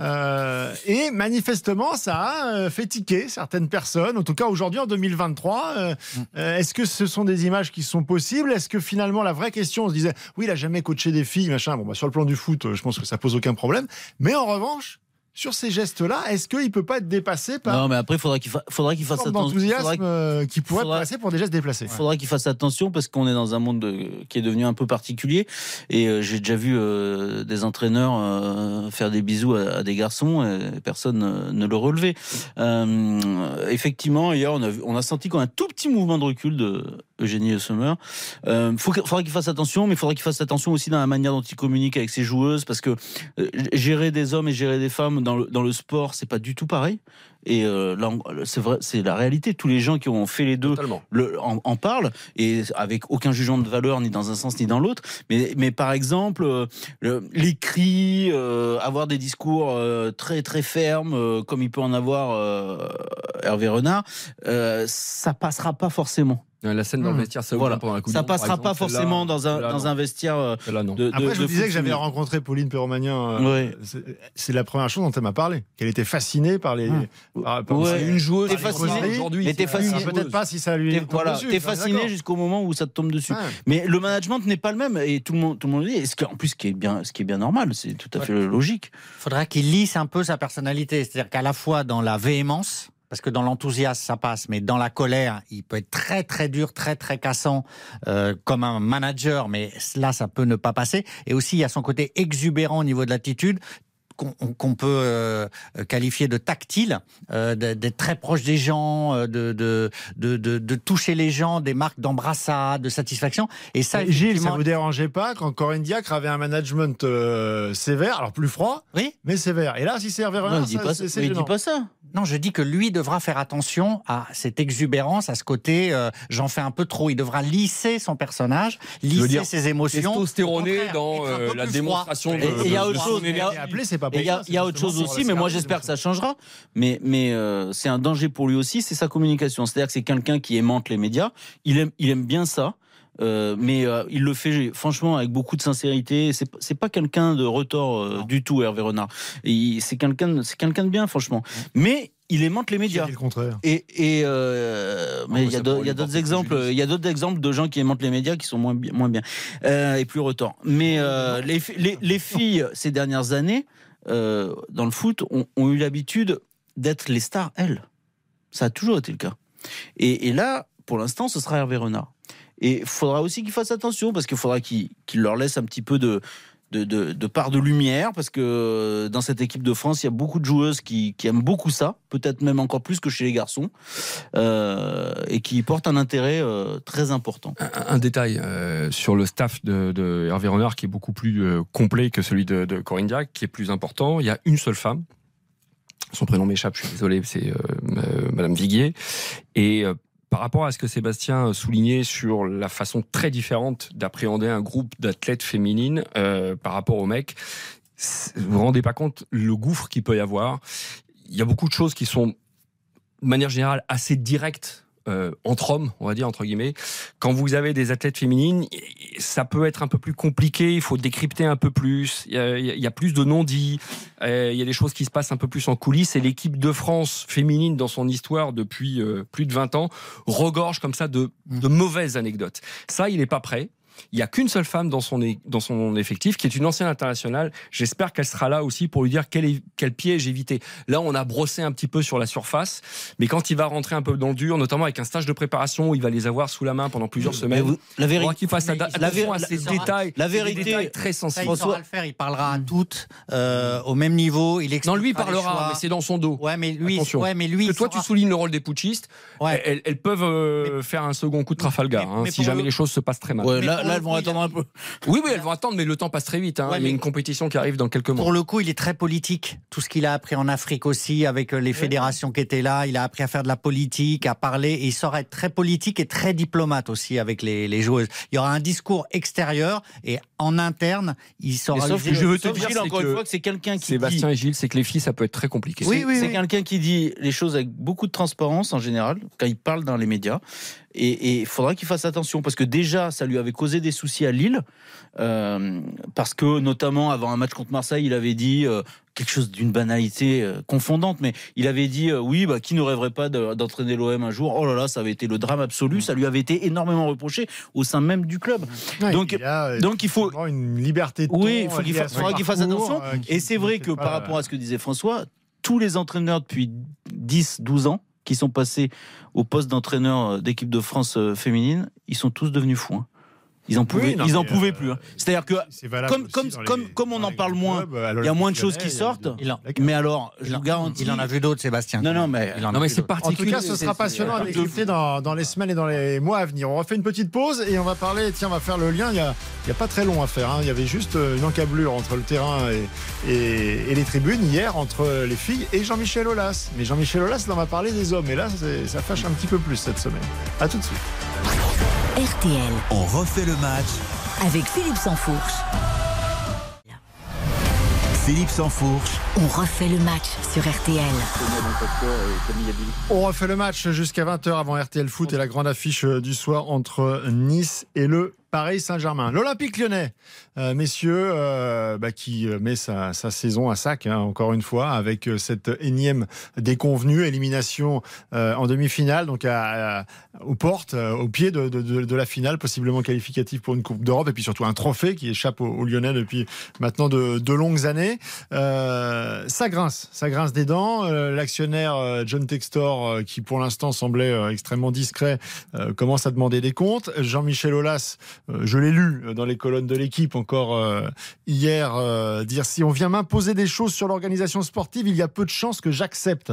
Euh, et manifestement, ça a euh, fait tiquer certaines personnes. En tout cas, aujourd'hui, en 2023, euh, euh, est-ce que ce sont des images qui sont possibles? Est-ce que finalement, la vraie question, on se disait, oui, il a jamais coaché des filles, machin. Bon, bah, sur le plan du foot, euh, je pense que ça pose aucun problème. Mais en revanche, sur ces gestes-là, est-ce qu'il peut pas être dépassé par Non, mais après, il faudra qu'il fa- faudra qu'il fasse attention. d'enthousiasme Faudra- euh, qui pourrait faudra- passer pour des gestes déplacés Il faudra qu'il fasse attention parce qu'on est dans un monde de- qui est devenu un peu particulier. Et euh, j'ai déjà vu euh, des entraîneurs euh, faire des bisous à, à des garçons et personne euh, ne le relevait. Euh, effectivement, hier, on a, vu- on a senti quand même un tout petit mouvement de recul de, Eugénie Sommer. Euh, que- faudra qu'il fasse attention, mais il faudra qu'il fasse attention aussi dans la manière dont il communique avec ses joueuses, parce que euh, gérer des hommes et gérer des femmes dans le, dans le sport, c'est pas du tout pareil. Et euh, c'est vrai, c'est la réalité. Tous les gens qui ont fait les deux le- en, en parlent, et avec aucun jugement de valeur ni dans un sens ni dans l'autre. Mais, mais par exemple, euh, le- les cris, euh, avoir des discours euh, très très fermes, euh, comme il peut en avoir Hervé Renard, ça passera pas forcément. La scène dans le vestiaire, ça Voilà. pendant la Coupe Ça du Monde, par passera pas exemple, forcément dans un, dans un vestiaire euh, non. de, de- Après, je de vous disais que j'avais rencontré Pauline Perromanien. euh, c'est- la première chose dont elle m'a parlé. Qu'elle était fascinée par les. par- par- Ouais. c'est une joueuse. T'es fasciné Mais t'es fasciné. Peut-être pas si ça lui. T'es- voilà, fasciné jusqu'au moment où ça te tombe dessus. Mais le management n'est pas le même et tout le monde, tout le monde le dit. Et ce qui, en plus, ce qui est bien, ce qui est bien normal, c'est tout à fait logique. faudra qu'il lisse un peu sa personnalité. C'est-à-dire qu'à la fois dans la véhémence, parce que dans l'enthousiasme ça passe, mais dans la colère, il peut être très très dur, très très cassant euh, comme un manager, mais là ça peut ne pas passer. Et aussi il y a son côté exubérant au niveau de l'attitude qu'on peut euh, qualifier de tactile, euh, d'être très proche des gens, euh, de, de, de, de, de toucher les gens, des marques d'embrassade, de satisfaction. Et ça, Et Gilles, ça vous dérangeait pas quand Corinne Diacre avait un management euh, sévère, alors plus froid, oui mais sévère. Et là, si c'est Hervé Renard, c'est- mais il dit gênant. pas ça. Non, je dis que lui devra faire attention à cette exubérance, à ce côté euh, j'en fais un peu trop. Il devra lisser son personnage, lisser dire, ses émotions. Testostéroné dans euh, la démonstration froid. de, Et il y a de- autre de chose. son Il y a- autre chose aussi, mais moi j'espère que ça changera. Mais, mais euh, c'est un danger pour lui aussi, c'est sa communication. C'est-à-dire que c'est quelqu'un qui aimante les médias. Il aime, il aime bien ça. Euh, mais euh, il le fait franchement avec beaucoup de sincérité. C'est c'est pas quelqu'un de retort euh, du tout, Hervé Renard. Et C'est quelqu'un, de- c'est quelqu'un de bien, franchement. Mais il aimante les médias. J'ai dit le contraire. Et, et, euh, mais il y a il y a d'autres exemples. Il y a d'autres exemples de gens qui aimantent les médias qui sont moins bien, moins bien euh, et plus retors. Mais euh, les, fi- les, les filles ces dernières années euh, dans le foot ont, ont eu l'habitude d'être les stars elles. Ça a toujours été le cas. Et, et là, pour l'instant, ce sera Hervé Renard. Et il faudra aussi qu'il fasse attention parce qu'il faudra qu'il qu'il leur laisse un petit peu de, part de lumière parce que euh, dans cette équipe de France, il y a beaucoup de joueuses qui, aiment beaucoup ça, peut-être même encore plus que chez les garçons, euh, et qui portent un intérêt euh, très important. Un, détail sur le staff de, de Hervé Renard qui est beaucoup plus complet que celui de, de Corinne Diacre, qui est plus important. Il y a une seule femme. Son prénom m'échappe, je suis désolé, c'est euh, Madame Viguier. Et par rapport à ce que Sébastien soulignait sur la façon très différente d'appréhender un groupe d'athlètes féminines euh, par rapport aux mecs, vous vous rendez pas compte le gouffre qu'il peut y avoir. Il y a beaucoup de choses qui sont, de manière générale, assez directes euh, entre hommes, on va dire entre guillemets. Quand vous avez des athlètes féminines, ça peut être un peu plus compliqué. Il faut décrypter un peu plus. Il y a, plus de non-dits. Euh, il y a des choses qui se passent un peu plus en coulisses. Et l'équipe de France féminine, dans son histoire depuis euh, plus de 20 ans, regorge comme ça de, de mauvaises anecdotes. Ça, il n'est pas prêt. Il n'y a qu'une seule femme dans son, dans son effectif, qui est une ancienne internationale. J'espère qu'elle sera là aussi pour lui dire quel, est- quel piège éviter. Là, on a brossé un petit peu sur la surface, mais quand il va rentrer un peu dans le dur, notamment avec un stage de préparation où il va les avoir sous la main pendant plusieurs semaines, vous- la il vérité- qu'il fasse Mais attention à ces la- détails. la vérité- détails très sensibles. il saura le faire. Il parlera à toutes euh, au même niveau. Il Non, lui il parlera, mais c'est dans son dos. Ouais, mais lui, Attention. ouais, mais lui, que toi, saura- tu soulignes le rôle des putschistes. Ouais. Elles, elles peuvent euh, faire un second coup de Trafalgar mais- hein, mais si jamais le- les choses se passent très mal. Ouais, Mais là, pour là, elles vont coup, il attendre un peu. Oui, oui, elles vont attendre, mais le temps passe très vite. hein. Ouais, Il y a mais- une compétition qui arrive dans quelques mois. Pour le coup, il est très politique. Tout ce qu'il a appris en Afrique aussi, avec euh, les fédérations qui étaient là, il a appris à faire de la politique, à parler, et il saura être très politique et très diplomate aussi avec les, les joueuses. Il y aura un discours extérieur et en interne, il Mais saura. sauf que je veux te dire, Gilles, encore que une fois, que c'est quelqu'un qui Sébastien dit. et Gilles, c'est que les filles, ça peut être très compliqué. Oui, C'est- oui, c'est oui. quelqu'un qui dit les choses avec beaucoup de transparence en général quand il parle dans les médias. Et il faudra qu'il fasse attention parce que déjà, ça lui avait causé des soucis à Lille. euh, parce que, notamment, avant un match contre Marseille, il avait dit euh, quelque chose d'une banalité euh, confondante, mais il avait dit oui, bah, qui ne rêverait pas de- d'entraîner l'OM un jour? Oh là là, ça avait été le drame absolu. Ça lui avait été énormément reproché au sein même du club. Ouais, donc, il a, donc il faut. une liberté de ton. Oui, il faut faudra qu'il fasse attention. Et c'est vrai que par rapport à ce que disait François, tous les entraîneurs depuis 10, 12 ans qui sont passés au poste d'entraîneur euh, d'équipe de France euh, féminine, ils sont tous devenus fous. hein. Ils en pouvaient, Oui, non, ils en mais, pouvaient euh, plus. hein. C'est-à-dire que comme aussi comme dans comme les- comme on en parle moins, il y a moins de choses qui sortent. eu Il en, Mais alors, je vous garantis. il en a vu d'autres, Sébastien. Non, non, mais Non, c'est d'autres. En tout particulier. cas, ce sera passionnant à décrypter dans, dans les semaines et dans les mois à venir. On refait une petite pause et on va parler. Tiens, on va faire le lien. Il n'y a, il y a pas très long à faire. hein. Il y avait juste euh, une encablure entre le terrain et, et- et les tribunes hier entre les filles et Jean-Michel Aulas. Mais Jean-Michel Aulas, il en va parler des hommes. Et là, ça fâche un petit peu plus cette semaine. À tout de suite. RTL, On refait le match. avec Philippe Sansfourche. Philippe Sansfourche. On refait le match sur RTL. On refait le match jusqu'à 20h avant RTL Foot et la grande affiche du soir entre Nice et le Paris Saint-Germain. L'Olympique lyonnais, euh, messieurs, euh, bah, qui euh, met sa, sa saison à sac, hein, encore une fois, avec cette énième déconvenue, élimination en demi-finale, donc aux portes, au pied de, la finale, possiblement qualificative pour une Coupe d'Europe, et puis surtout un trophée qui échappe aux, Lyonnais depuis maintenant de, longues années. Ça grince, ça grince des dents. L'actionnaire John Textor, qui pour l'instant semblait extrêmement discret, commence à demander des comptes. Jean-Michel Aulas, je l'ai lu euh, dans les colonnes de l'équipe encore euh, hier, euh, dire si on vient m'imposer des choses sur l'organisation sportive, il y a peu de chances que j'accepte.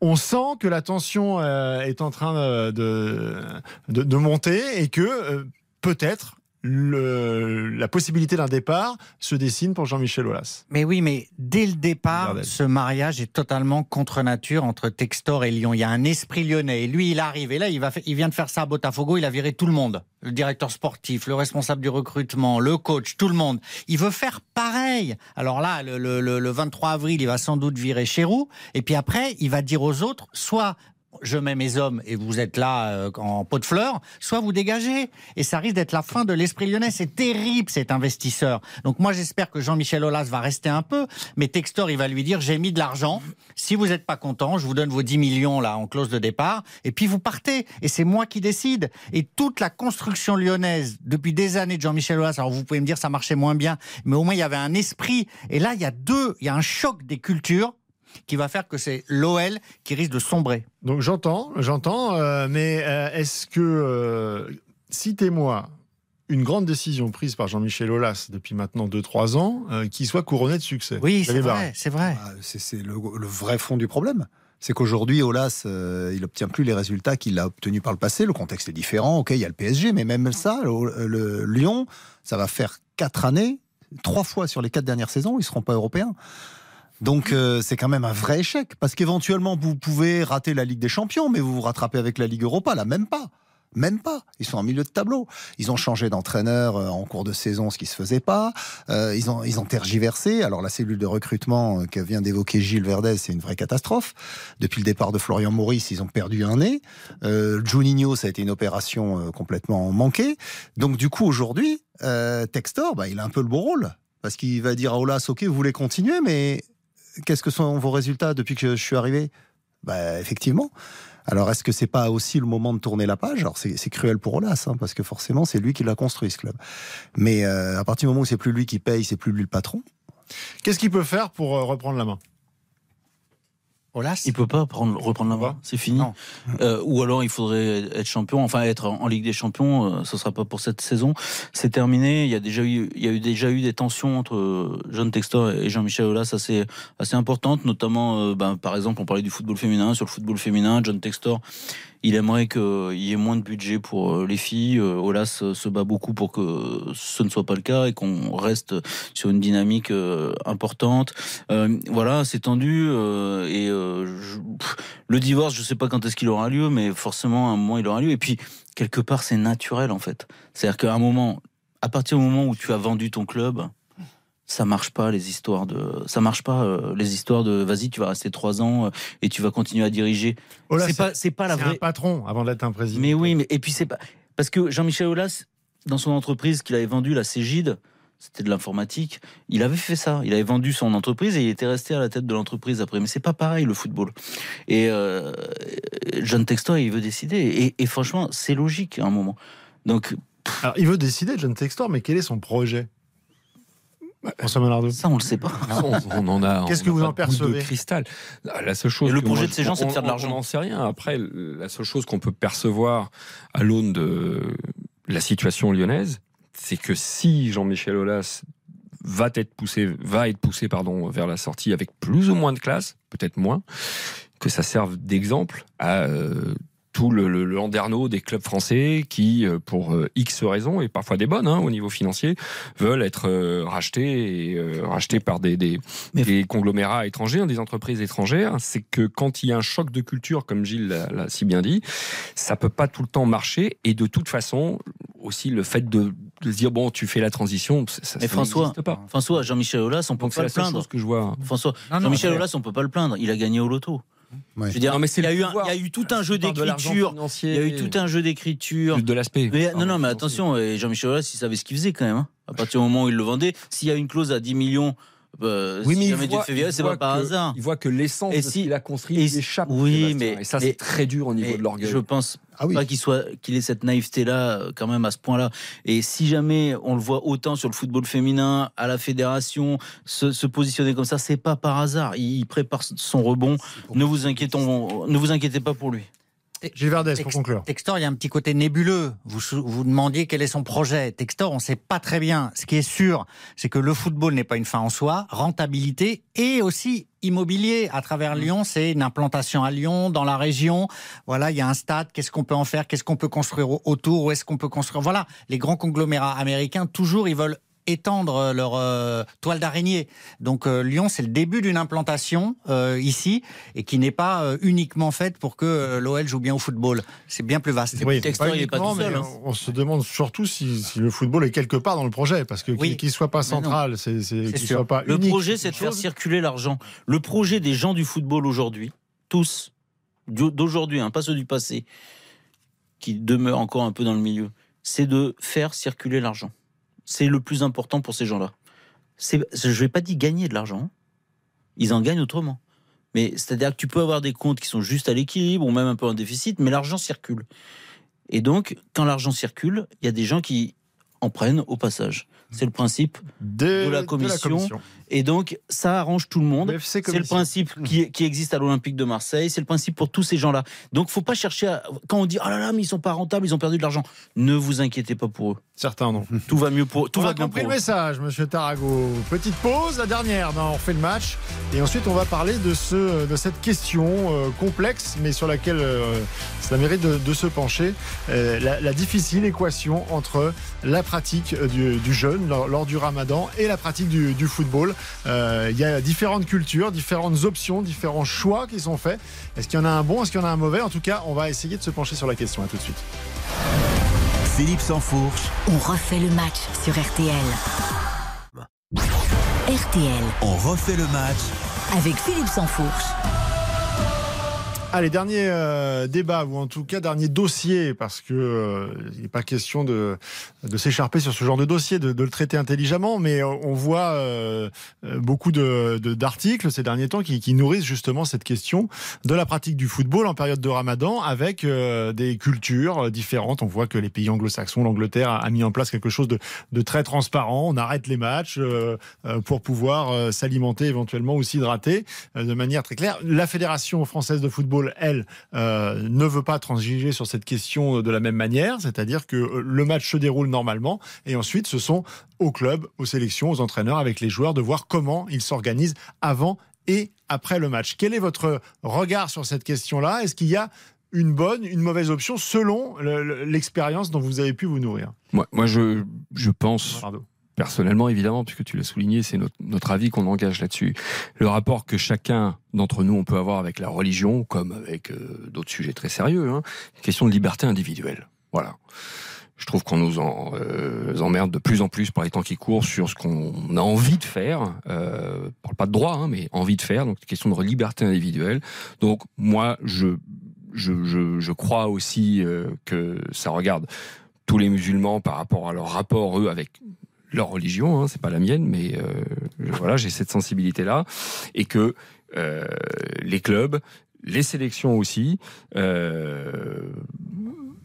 On sent que la tension euh, est en train euh, de, de, de monter et que euh, peut-être le- la possibilité d'un départ se dessine pour Jean-Michel Aulas. Mais oui, mais dès le départ, ce mariage est totalement contre nature entre Textor et Lyon. Il y a un esprit lyonnais. Et lui, il arrive. Et là, il, va il vient de faire ça à Botafogo. Il a viré tout le monde. Le directeur sportif, le responsable du recrutement, le coach, tout le monde. Il veut faire pareil. Alors là, le, le- le- le 23 avril, il va sans doute virer Chéroux. Et puis après, il va dire aux autres, soit je mets mes hommes et vous êtes là euh, en pot de fleurs, soit vous dégagez. Et ça risque d'être la fin de l'esprit lyonnais. C'est terrible cet investisseur. Donc moi j'espère que Jean-Michel Aulas va rester un peu, mais Textor il va lui dire j'ai mis de l'argent. Si vous n'êtes pas content, je vous donne vos 10 millions là en clause de départ et puis vous partez. Et c'est moi qui décide. Et toute la construction lyonnaise depuis des années de Jean-Michel Aulas. Alors vous pouvez me dire ça marchait moins bien, mais au moins il y avait un esprit. Et là il y a deux, il y a un choc des cultures qui va faire que c'est l'OL qui risque de sombrer. Donc j'entends, j'entends, euh, mais euh, est-ce que, euh, citez-moi une grande décision prise par Jean-Michel Aulas depuis maintenant 2-3 ans euh, qui soit couronnée de succès? Oui, c'est vrai, c'est vrai. Ah, C'est c'est le, le vrai fond du problème. C'est qu'aujourd'hui, Olas, euh, il obtient plus les résultats qu'il a obtenus par le passé. Le contexte est différent. Ok, il y a le PSG, mais même ça, le, le Lyon, ça va faire quatre années, trois fois sur les quatre dernières saisons, ils seront pas européens. Donc euh, c'est quand même un vrai échec parce qu'éventuellement vous pouvez rater la Ligue des Champions, mais vous vous rattrapez avec la Ligue Europa, là même pas. Même pas. Ils sont en milieu de tableau. Ils ont changé d'entraîneur euh, en cours de saison, ce qui se faisait pas. Euh, ils, ont, ils ont tergiversé. Alors la cellule de recrutement euh, que vient d'évoquer Gilles Verdez, c'est une vraie catastrophe. Depuis le départ de Florian Maurice, ils ont perdu un nez. Euh, Juninho, ça a été une opération euh, complètement manquée. Donc du coup aujourd'hui, Textor, bah, il a un peu le beau rôle parce qu'il va dire à Olas, ok, vous voulez continuer, mais qu'est-ce que sont vos résultats depuis que je suis arrivé? Bah, Effectivement. Alors, est-ce que c'est pas aussi le moment de tourner la page? Alors, c'est cruel pour Olas, hein, parce que forcément, c'est lui qui l'a construit, ce club. Mais euh, à partir du moment où c'est plus lui qui paye, c'est plus lui le patron. Qu'est-ce qu'il peut faire pour euh, reprendre la main? Olas Il peut pas prendre, reprendre la main, c'est fini. Euh, ou alors il faudrait être champion, enfin être en Ligue des Champions. Euh, ce sera pas pour cette saison. C'est terminé. Il y a déjà eu, il y a eu déjà eu des tensions entre euh, John Textor et Jean-Michel Aulas assez assez importantes, notamment, euh, ben, par exemple, on parlait du football féminin. Sur le football féminin, John Textor, il aimerait qu'il y ait moins de budget pour euh, les filles. Euh, euh, se bat beaucoup pour que ce ne soit pas le cas et qu'on reste sur une dynamique euh, importante. Euh, voilà, c'est tendu euh, et euh, le divorce, je sais pas quand est-ce qu'il aura lieu, mais forcément à un moment il aura lieu. Et puis quelque part c'est naturel en fait. C'est-à-dire qu'à un moment, à partir du moment où tu as vendu ton club, ça marche pas les histoires de, ça marche pas euh, les histoires de, vas-y tu vas rester trois ans euh, et tu vas continuer à diriger. Aulas, c'est pas, c'est pas la vraie. un patron avant d'être un président. Mais oui, mais et puis c'est pas parce que Jean-Michel Aulas, dans son entreprise qu'il avait vendue, la Cégide, c'était de l'informatique. Il avait fait ça. Il avait vendu son entreprise et il était resté à la tête de l'entreprise après. Mais c'est pas pareil le football. Et euh, John Textor, il veut décider. Et, et franchement, c'est logique à un moment. Donc Alors, il veut décider, John Textor, mais quel est son projet? François ça, on le sait pas. on, on en a. Qu'est-ce on que vous en boule de percevez cristal. La seule chose. Et le projet moi, de ces gens, c'est de faire de l'argent. On n'en sait rien. Après, la seule chose qu'on peut percevoir à l'aune de la situation lyonnaise, c'est que si Jean-Michel Aulas va être poussé, va être poussé pardon, vers la sortie avec plus ou moins de classe, peut-être moins, que ça serve d'exemple à euh, tout le, le, landerneau des clubs français qui, euh, pour euh, X raisons, et parfois des bonnes hein, au niveau financier, veulent être euh, rachetés et rachetés par des, des, des conglomérats étrangers, hein, des entreprises étrangères. C'est que quand il y a un choc de culture, comme Gilles l'a si bien dit, ça peut pas tout le temps marcher. Et de toute façon, aussi le fait de, de se dire bon, tu fais la transition, ça, Mais ça François, pas. François, Jean-Michel Aulas, on peut Donc pas le plaindre. chose que je vois. François, Jean-Michel Aulas, on peut pas le plaindre. Il a gagné au loto. Ouais. Je veux dire, Non, mais c'est il y a eu un, pouvoir. il y a eu tout un jeu d'écriture. Il y a eu tout un jeu d'écriture. de l'aspect. Mais, non, non, mais attention, Jean-Michel Aulas, il savait ce qu'il faisait quand même. hein. À partir du moment où il le vendait, s'il y a une clause à 10 millions, euh, Oui, si mais il voit- il pas par que- hasard. Il voit que l'essence de ce qu'il a construit et si- échappe. oui, mais- et ça c'est très dur au niveau de l'orgueil. Je pense Ah oui. pas qu'il soit qu'il ait cette naïveté là quand même à ce point là et si jamais on le voit autant sur le football féminin à la fédération se, se positionner comme ça c'est pas par hasard il, il prépare son rebond ne vous inquiétons ne vous inquiétez pas pour lui Gilles Verdès, pour conclure. Textor, il y a un petit côté nébuleux. Vous vous demandiez quel est son projet. Textor, on ne sait pas très bien. Ce qui est sûr, c'est que le football n'est pas une fin en soi. Rentabilité et aussi immobilier à travers Lyon, c'est une implantation à Lyon, dans la région. Voilà, il y a un stade. Qu'est-ce qu'on peut en faire? Qu'est-ce qu'on peut construire au- autour? Où est-ce qu'on peut construire? Voilà, les grands conglomérats américains, toujours, ils veulent étendre leur euh, toile d'araignée. Donc euh, Lyon, c'est le début d'une implantation euh, ici et qui n'est pas euh, uniquement faite pour que l'OL joue bien au football. C'est bien plus vaste. Oui, Textor, il est pas tout seul, hein. On se demande surtout si, si le football est quelque part dans le projet, parce que Oui. qu'il soit pas central, c'est qu'il soit pas le unique, projet c'est de faire circuler l'argent le projet des gens du football aujourd'hui tous d'aujourd'hui hein, pas ceux du passé qui demeurent encore un peu dans le milieu c'est de faire circuler l'argent c'est le plus important pour ces gens-là. Je vais pas dire gagner de l'argent. Ils en gagnent autrement. Mais c'est-à-dire que tu peux avoir des comptes qui sont juste à l'équilibre ou même un peu en déficit, mais l'argent circule. Et donc, quand l'argent circule, il y a des gens qui en prennent au passage. C'est le principe de, de la commission. commission. Et donc, ça arrange tout le monde. C'est le principe qui, qui existe à l'Olympique de Marseille. C'est le principe pour tous ces gens-là. Donc, faut pas chercher à. Quand on dit oh là là, mais ils sont pas rentables, ils ont perdu de l'argent. Ne vous inquiétez pas pour eux. Certains non. Tout va mieux pour. Tout on va a bien compris pour le eux. message, monsieur Tarago. Petite pause, la dernière. Non, on refait le match. Et ensuite, on va parler de, ce, de cette question euh, complexe, mais sur laquelle euh, ça mérite de, de se pencher. Euh, la, la difficile équation entre la pratique du, du jeûne lors, lors du ramadan et la pratique du, du football. Euh, Il y a différentes cultures, différentes options, différents choix qui sont faits. Est-ce qu'il y en a un bon, est-ce qu'il y en a un mauvais? En tout cas, on va essayer de se pencher sur la question. À tout de suite. Philippe Sansfourche, On refait le match sur RTL. RTL on refait le match avec Philippe Sansfourche. Allez, dernier euh, débat, ou en tout cas dernier dossier, parce que euh, il n'est pas question de, s'écharper sur ce genre de dossier, de, le traiter intelligemment, mais on voit euh, euh, beaucoup d'articles ces derniers temps qui, nourrissent justement cette question de la pratique du football en période de ramadan avec des cultures différentes. On voit que les pays anglo-saxons, l'Angleterre a, a mis en place quelque chose de, très transparent. On arrête les matchs pour pouvoir s'alimenter éventuellement ou s'hydrater de manière très claire. La Fédération française de football, elle, euh, ne veut pas transiger sur cette question de la même manière, c'est-à-dire que euh, le match se déroule normalement et ensuite ce sont aux clubs, aux sélections, aux entraîneurs, avec les joueurs de voir comment ils s'organisent avant et après le match. Quel est votre regard sur cette question-là? Est-ce qu'il y a une bonne, une mauvaise option selon le- le- l'expérience dont vous avez pu vous nourrir? Moi, moi je, je pense Pardon. Personnellement, évidemment, puisque tu l'as souligné, c'est notre, avis qu'on engage là-dessus. Le rapport que chacun d'entre nous on peut avoir avec la religion, comme avec euh, d'autres sujets très sérieux, hein, question de liberté individuelle. Voilà. Je trouve qu'on nous en, euh, emmerde de plus en plus par les temps qui courent sur ce qu'on a envie de faire. Euh, on parle pas de droit, hein, mais envie de faire. Donc, question de liberté individuelle. Donc, moi, je, je, je, je crois aussi euh, que ça regarde tous les musulmans par rapport à leur rapport eux avec leur religion, hein, c'est pas la mienne, mais euh, voilà, j'ai cette sensibilité-là, et que euh, les clubs, les sélections aussi, euh,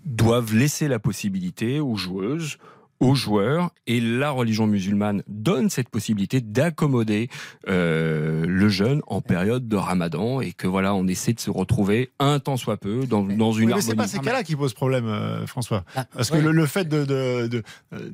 doivent laisser la possibilité aux joueuses, aux joueurs et la religion musulmane donne cette possibilité d'accommoder euh, le jeûne en période de Ramadan et que voilà on essaie de se retrouver un temps soit peu dans, dans une Oui, mais harmonie. c'est pas ces cas-là qui posent problème, euh, François. Ah, Parce ouais. que le, le fait de, de, de, euh,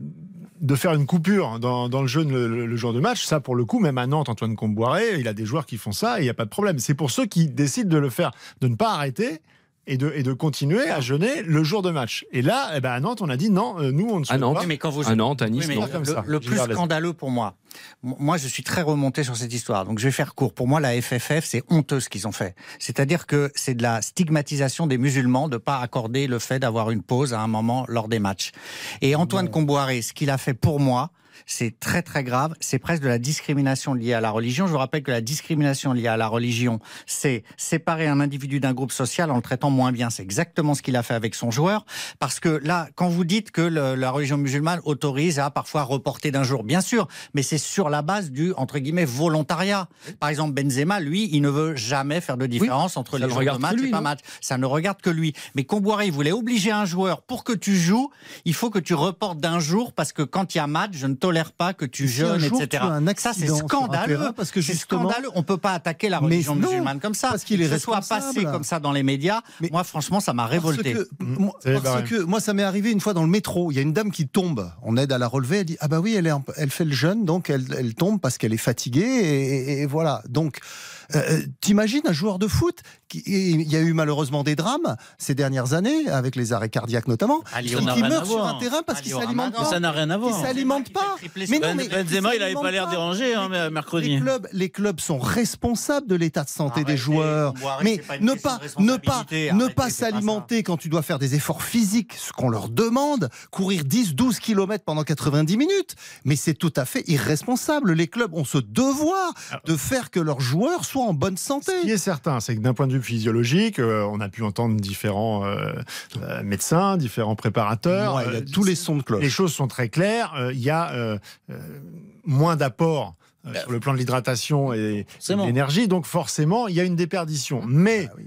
de faire une coupure dans, dans le jeûne le, le- le jour de match, ça pour le coup, même à Nantes, Antoine Comboiré, il a des joueurs qui font ça et il n'y a pas de problème. C'est pour ceux qui décident de le faire, de ne pas arrêter. Et de, et de continuer à jeûner le jour de match. Et là, eh ben à Nantes, on a dit non, euh, nous, on ne À souhaite Nantes, pas. Mais quand vous à Nantes, à Nice, Oui, non. comme le, ça. le J'ai plus scandaleux pour moi, moi je suis très remonté sur cette histoire, donc je vais faire court. Pour moi, la FFF, c'est honteux ce qu'ils ont fait. C'est-à-dire que c'est de la stigmatisation des musulmans de pas accorder le fait d'avoir une pause à un moment lors des matchs. Et Antoine Comboiré, ce qu'il a fait pour moi, c'est très très grave. C'est presque de la discrimination liée à la religion. Je vous rappelle que la discrimination liée à la religion, c'est séparer un individu d'un groupe social en le traitant moins bien. C'est exactement ce qu'il a fait avec son joueur. Parce que là, quand vous dites que le- la religion musulmane autorise à parfois reporter d'un jour, bien sûr, mais c'est sur la base du entre guillemets volontariat. Par exemple, Benzema, lui, il ne veut jamais faire de différence entre les jours de match lui, et pas match. Ça ne regarde que lui. Mais Comboiré, il voulait obliger un joueur pour que tu joues, il faut que tu reportes d'un jour parce que quand il y a match, je ne tolère pas que tu Si jeûnes, etc. tu un ça, c'est scandaleux. terrain, parce que justement- scandaleux. On peut pas attaquer la religion non, musulmane comme ça. parce qu'il est que ce soit passé comme ça dans les médias. Mais- moi, franchement, ça m'a révolté. Parce, que, moi, C'est parce vrai. que moi, ça m'est arrivé une fois dans le métro. Il y a une dame qui tombe. On aide à la relever. Elle dit Ah bah oui, elle, est elle fait le jeûne, donc elle, elle tombe parce qu'elle est fatiguée. Et, et- et voilà. Donc, euh, t'imagines un joueur de foot Il y a eu malheureusement des drames ces dernières années, avec les arrêts cardiaques notamment, À qui, qui meurent sur un terrain parce À qu'ils Lyon, s'alimentent pas. Ça n'a rien à Ils voir. s'alimentent Benzema, pas. Mais non, mais Benzema, il n'avait s'alimentent pas l'air dérangé hein, mais mercredi. Les clubs, les clubs sont responsables de l'état de santé des Arrêtez, joueurs. Mais ne pas, ne pas, ne pas s'alimenter quand tu dois faire des efforts physiques, ce qu'on leur demande, courir 10, 12 km pendant 90 minutes. Mais c'est tout à fait irresponsable. Les clubs ont ce devoir de faire que leurs joueurs soient en bonne santé. Ce qui est certain, c'est que d'un point de vue physiologique, euh, on a pu entendre différents euh, euh, médecins, différents préparateurs. Ouais, il y a tous les sons de cloche. les choses sont très claires. Il y a moins d'apport euh, sur le plan de l'hydratation et de l'énergie, donc forcément, il y a une déperdition. Mais Ah oui.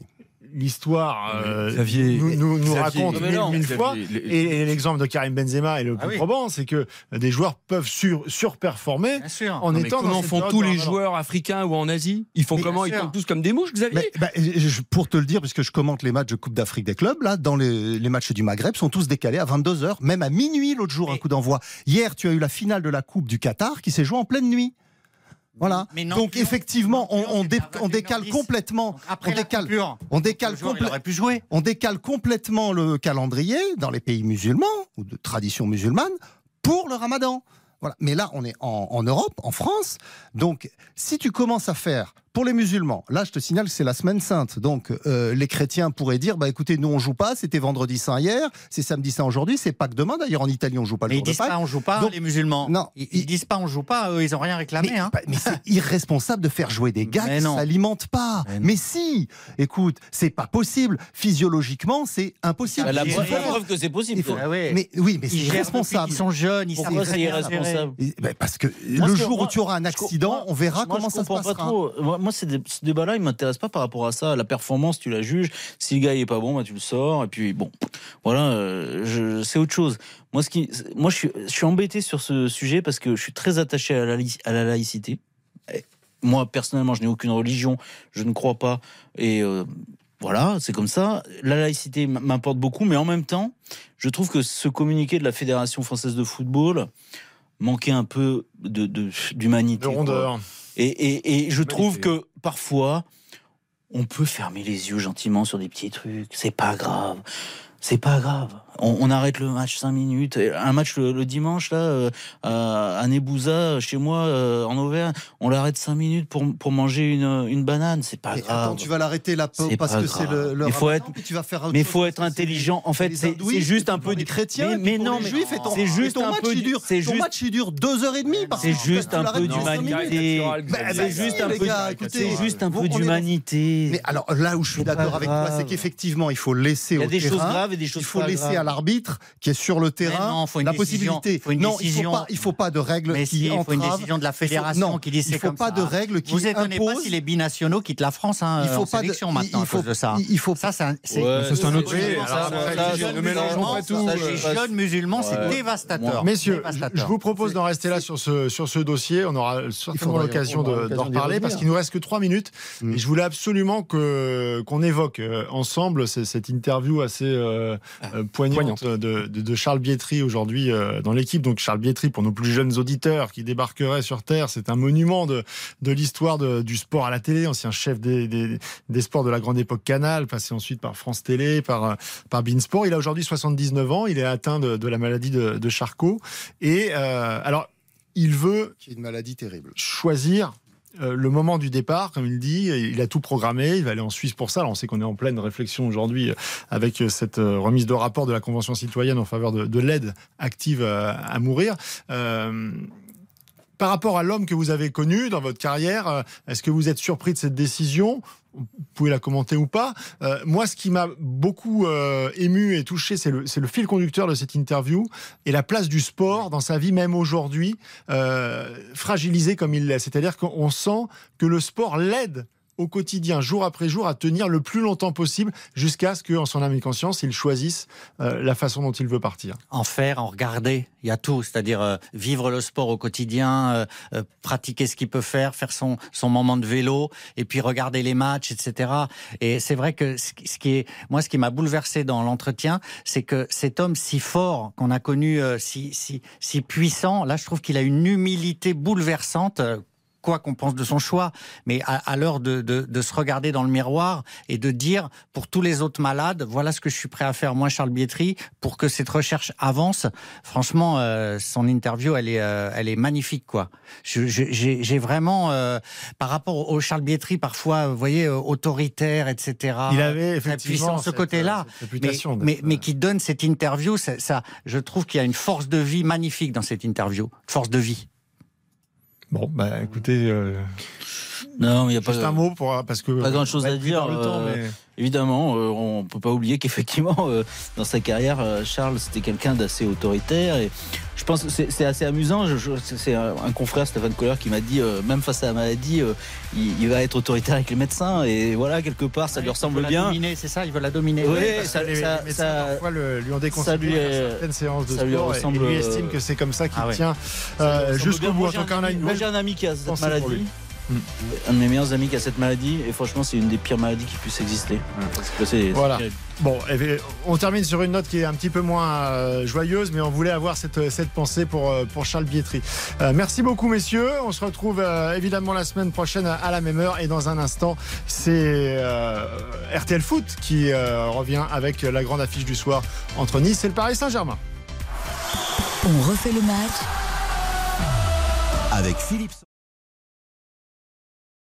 L'histoire euh, Xavier, nous, nous- nous Xavier, raconte mille, non, mille Xavier, fois. les- Et, et l'exemple de Karim Benzema est le Ah plus oui. probant, c'est que des joueurs peuvent sur, surperformer Bien sûr. en Non, étant comment font tous les joueurs africains ou en Asie? Ils font Mais comment? Ils tombent tous comme des mouches, Xavier? Mais, bah, je- pour te le dire, puisque je commente les matchs de Coupe d'Afrique des clubs, là, dans les, les matchs du Maghreb, sont tous décalés à 22h, même à minuit l'autre jour, un Mais- coup d'envoi. Hier, tu as eu la finale de la Coupe du Qatar qui s'est jouée en pleine nuit. Voilà. Mais non, Donc effectivement, on, non, on c'est dé- à on décale 21h10. complètement, Donc, après on décale, coupure, on décale le joueur, il complè- aurait pu jouer. on décale complètement le calendrier dans les pays musulmans ou de tradition musulmane pour le Ramadan. Voilà. Mais là, on est en, en Europe, en France. Donc, si tu commences à faire pour les musulmans, là, je te signale que c'est la semaine sainte. Donc, euh, les chrétiens pourraient dire, bah écoutez, nous on joue pas. C'était vendredi saint hier, c'est samedi saint aujourd'hui, c'est Pâques demain. D'ailleurs, en Italie, on joue pas le Mais ils jour de disent Pâques. pas on joue pas Donc, les musulmans. non, ils, ils- ils disent pas on joue pas. Eux, ils ont rien réclamé. Mais, hein. bah, mais c'est irresponsable de faire jouer des gars Mais qui s'alimentent pas. Mais si, écoute, c'est pas possible. Physiologiquement, c'est impossible. Bah, La preuve, faut- la preuve que c'est possible. il faut- Ah ouais. Mais oui, mais ils c'est irresponsable. qu'ils sont jeunes. Ils Pourquoi savent c'est irresponsable ben, parce que Moi, le que- jour où tu auras un accident, on verra Moi, comment ça se pas passera. trop. Moi, ce débat-là, il m'intéresse pas par rapport à ça. La performance, tu la juges. Si le gars il est pas bon, bah, tu le sors. Et puis bon, voilà, euh, c'est autre chose. Moi, ce qui, moi, je suis, je suis embêté sur ce sujet parce que je suis très attaché à la, laïc- à la laïcité. Moi, personnellement, je n'ai aucune religion, je ne crois pas. Et euh, voilà, c'est comme ça. La laïcité m'importe beaucoup, mais en même temps, je trouve que ce communiqué de la Fédération française de football manquait un peu de- de- d'humanité. de quoi. Et, et- et je trouve que parfois, on peut fermer les yeux gentiment sur des petits trucs. C'est pas grave. C'est pas grave. On, on arrête le match 5 minutes. Un match le, le dimanche, là, euh, à, à Nebouza, chez moi, euh, en Auvergne, on l'arrête 5 minutes pour, pour manger une, une banane. C'est pas Mais grave. attends, tu vas l'arrêter là parce que c'est le, le Mais faut être- tu vas faire Mais faut être intelligent. En fait, c'est juste un peu du chrétiens, Mais, mais non, mais juifs, et ton, c'est juste ton un match, peu il dure, c'est ton juste- match il dure deux heures et demie parce C'est juste un peu d'humanité. C'est juste un peu c'est juste un d'humanité. Mais alors là où je suis d'accord avec toi, c'est qu'effectivement il faut laisser Il y a au des choses terrain, graves et des choses il faut laisser graves. à l'arbitre qui est sur le terrain la possibilité. non, il faut pas, il faut pas de règles mais qui il faut une décision de la fédération qui dit c'est comme ça. Il faut pas de règles qui Vous étonnez pas si les binationaux quittent la France hein, il faut en pas sélection de, maintenant il faut, à cause de ça. Il faut ça, c'est un, un autre sujet. Ne tout. Jeunes musulmans, c'est dévastateur. Messieurs, je vous propose d'en rester là sur ce dossier. On aura certainement l'occasion d'en reparler parce qu'il nous reste que trois minutes. Mm. Et je voulais absolument que qu'on évoque euh, ensemble cette interview assez euh, euh, De, Charles Bietri aujourd'hui dans l'équipe. Donc Charles Bietri, pour nos plus jeunes auditeurs qui débarqueraient sur Terre, c'est un monument de, de l'histoire du sport à la télé, ancien chef des, des, sports de la grande époque Canal, passé ensuite par France Télé, par, par Beansport. Il a aujourd'hui 79 ans, il est atteint de, la maladie de, Charcot. Et alors, il veut... Qui est une maladie terrible. Choisir euh, le moment du départ, comme il dit, il a tout programmé, il va aller en Suisse pour ça. Alors on sait qu'on est en pleine réflexion aujourd'hui euh, avec euh, cette remise de rapport de la Convention citoyenne en faveur de, l'aide active à, mourir. par rapport à l'homme que vous avez connu dans votre carrière, est-ce que vous êtes surpris de cette décision vous pouvez la commenter ou pas. Euh, moi, ce qui m'a beaucoup euh, ému et touché, c'est le, fil conducteur de cette interview et la place du sport dans sa vie, même aujourd'hui, euh, fragilisé comme il l'est. C'est-à-dire qu'on sent que le sport l'aide au quotidien, jour après jour, à tenir le plus longtemps possible jusqu'à ce qu'en son âme et conscience, il choisisse euh, la façon dont il veut partir. En faire, en regarder, il y a tout, c'est-à-dire euh, vivre le sport au quotidien, euh, pratiquer ce qu'il peut faire, faire son, son moment de vélo, et puis regarder les matchs, etc. Et c'est vrai que ce qui est, moi, ce qui m'a bouleversé dans l'entretien, c'est que cet homme si fort qu'on a connu, si, si, si puissant, là, je trouve qu'il a une humilité bouleversante quoi qu'on pense de son choix, mais à, l'heure de, se regarder dans le miroir et de dire pour tous les autres malades, voilà ce que je suis prêt à faire, moi Charles Bietri, pour que cette recherche avance. Franchement, euh, son interview, elle est, euh, elle est magnifique, quoi. J'ai vraiment, euh, par rapport au Charles Bietri, parfois, vous voyez, autoritaire, etc. Il avait effectivement ce côté-là, mais, mais, qui donne cette interview, ça, ça je trouve qu'il y a une force de vie magnifique dans cette interview, force de vie. Bon, bah écoutez. Euh, non, mais il y a pas. Juste un mot pour parce que. Pas grand chose à dire. Euh, évidemment, euh, on peut pas oublier qu'effectivement, dans sa carrière, Charles c'était quelqu'un d'assez autoritaire et je pense que c'est assez amusant. C'est un, confrère, Stéphane Kohler, qui m'a dit, même face à la maladie, il, va être autoritaire avec les médecins et voilà quelque part, ça lui ressemble bien. C'est ça, il veut la dominer. Oui, ça, les, ça, médecins, parfois le, lui ont déconseillé certaines séances de sport lui ressemble, et lui estime que c'est comme ça qu'il ah tient jusqu'au bout. En tout cas, Moi, j'ai un ami qui a cette maladie. Un de mes meilleurs amis qui a cette maladie, et franchement, c'est une des pires maladies qui puisse exister. voilà. Bon, on termine sur une note qui est un petit peu moins euh, joyeuse, mais on voulait avoir cette, cette pensée pour, euh, pour Charles Bietri. Euh, merci beaucoup, messieurs. On se retrouve évidemment la semaine prochaine à, la même heure. Et dans un instant, c'est RTL Foot qui revient avec la grande affiche du soir entre Nice et le Paris Saint-Germain. On refait le match avec Philippe.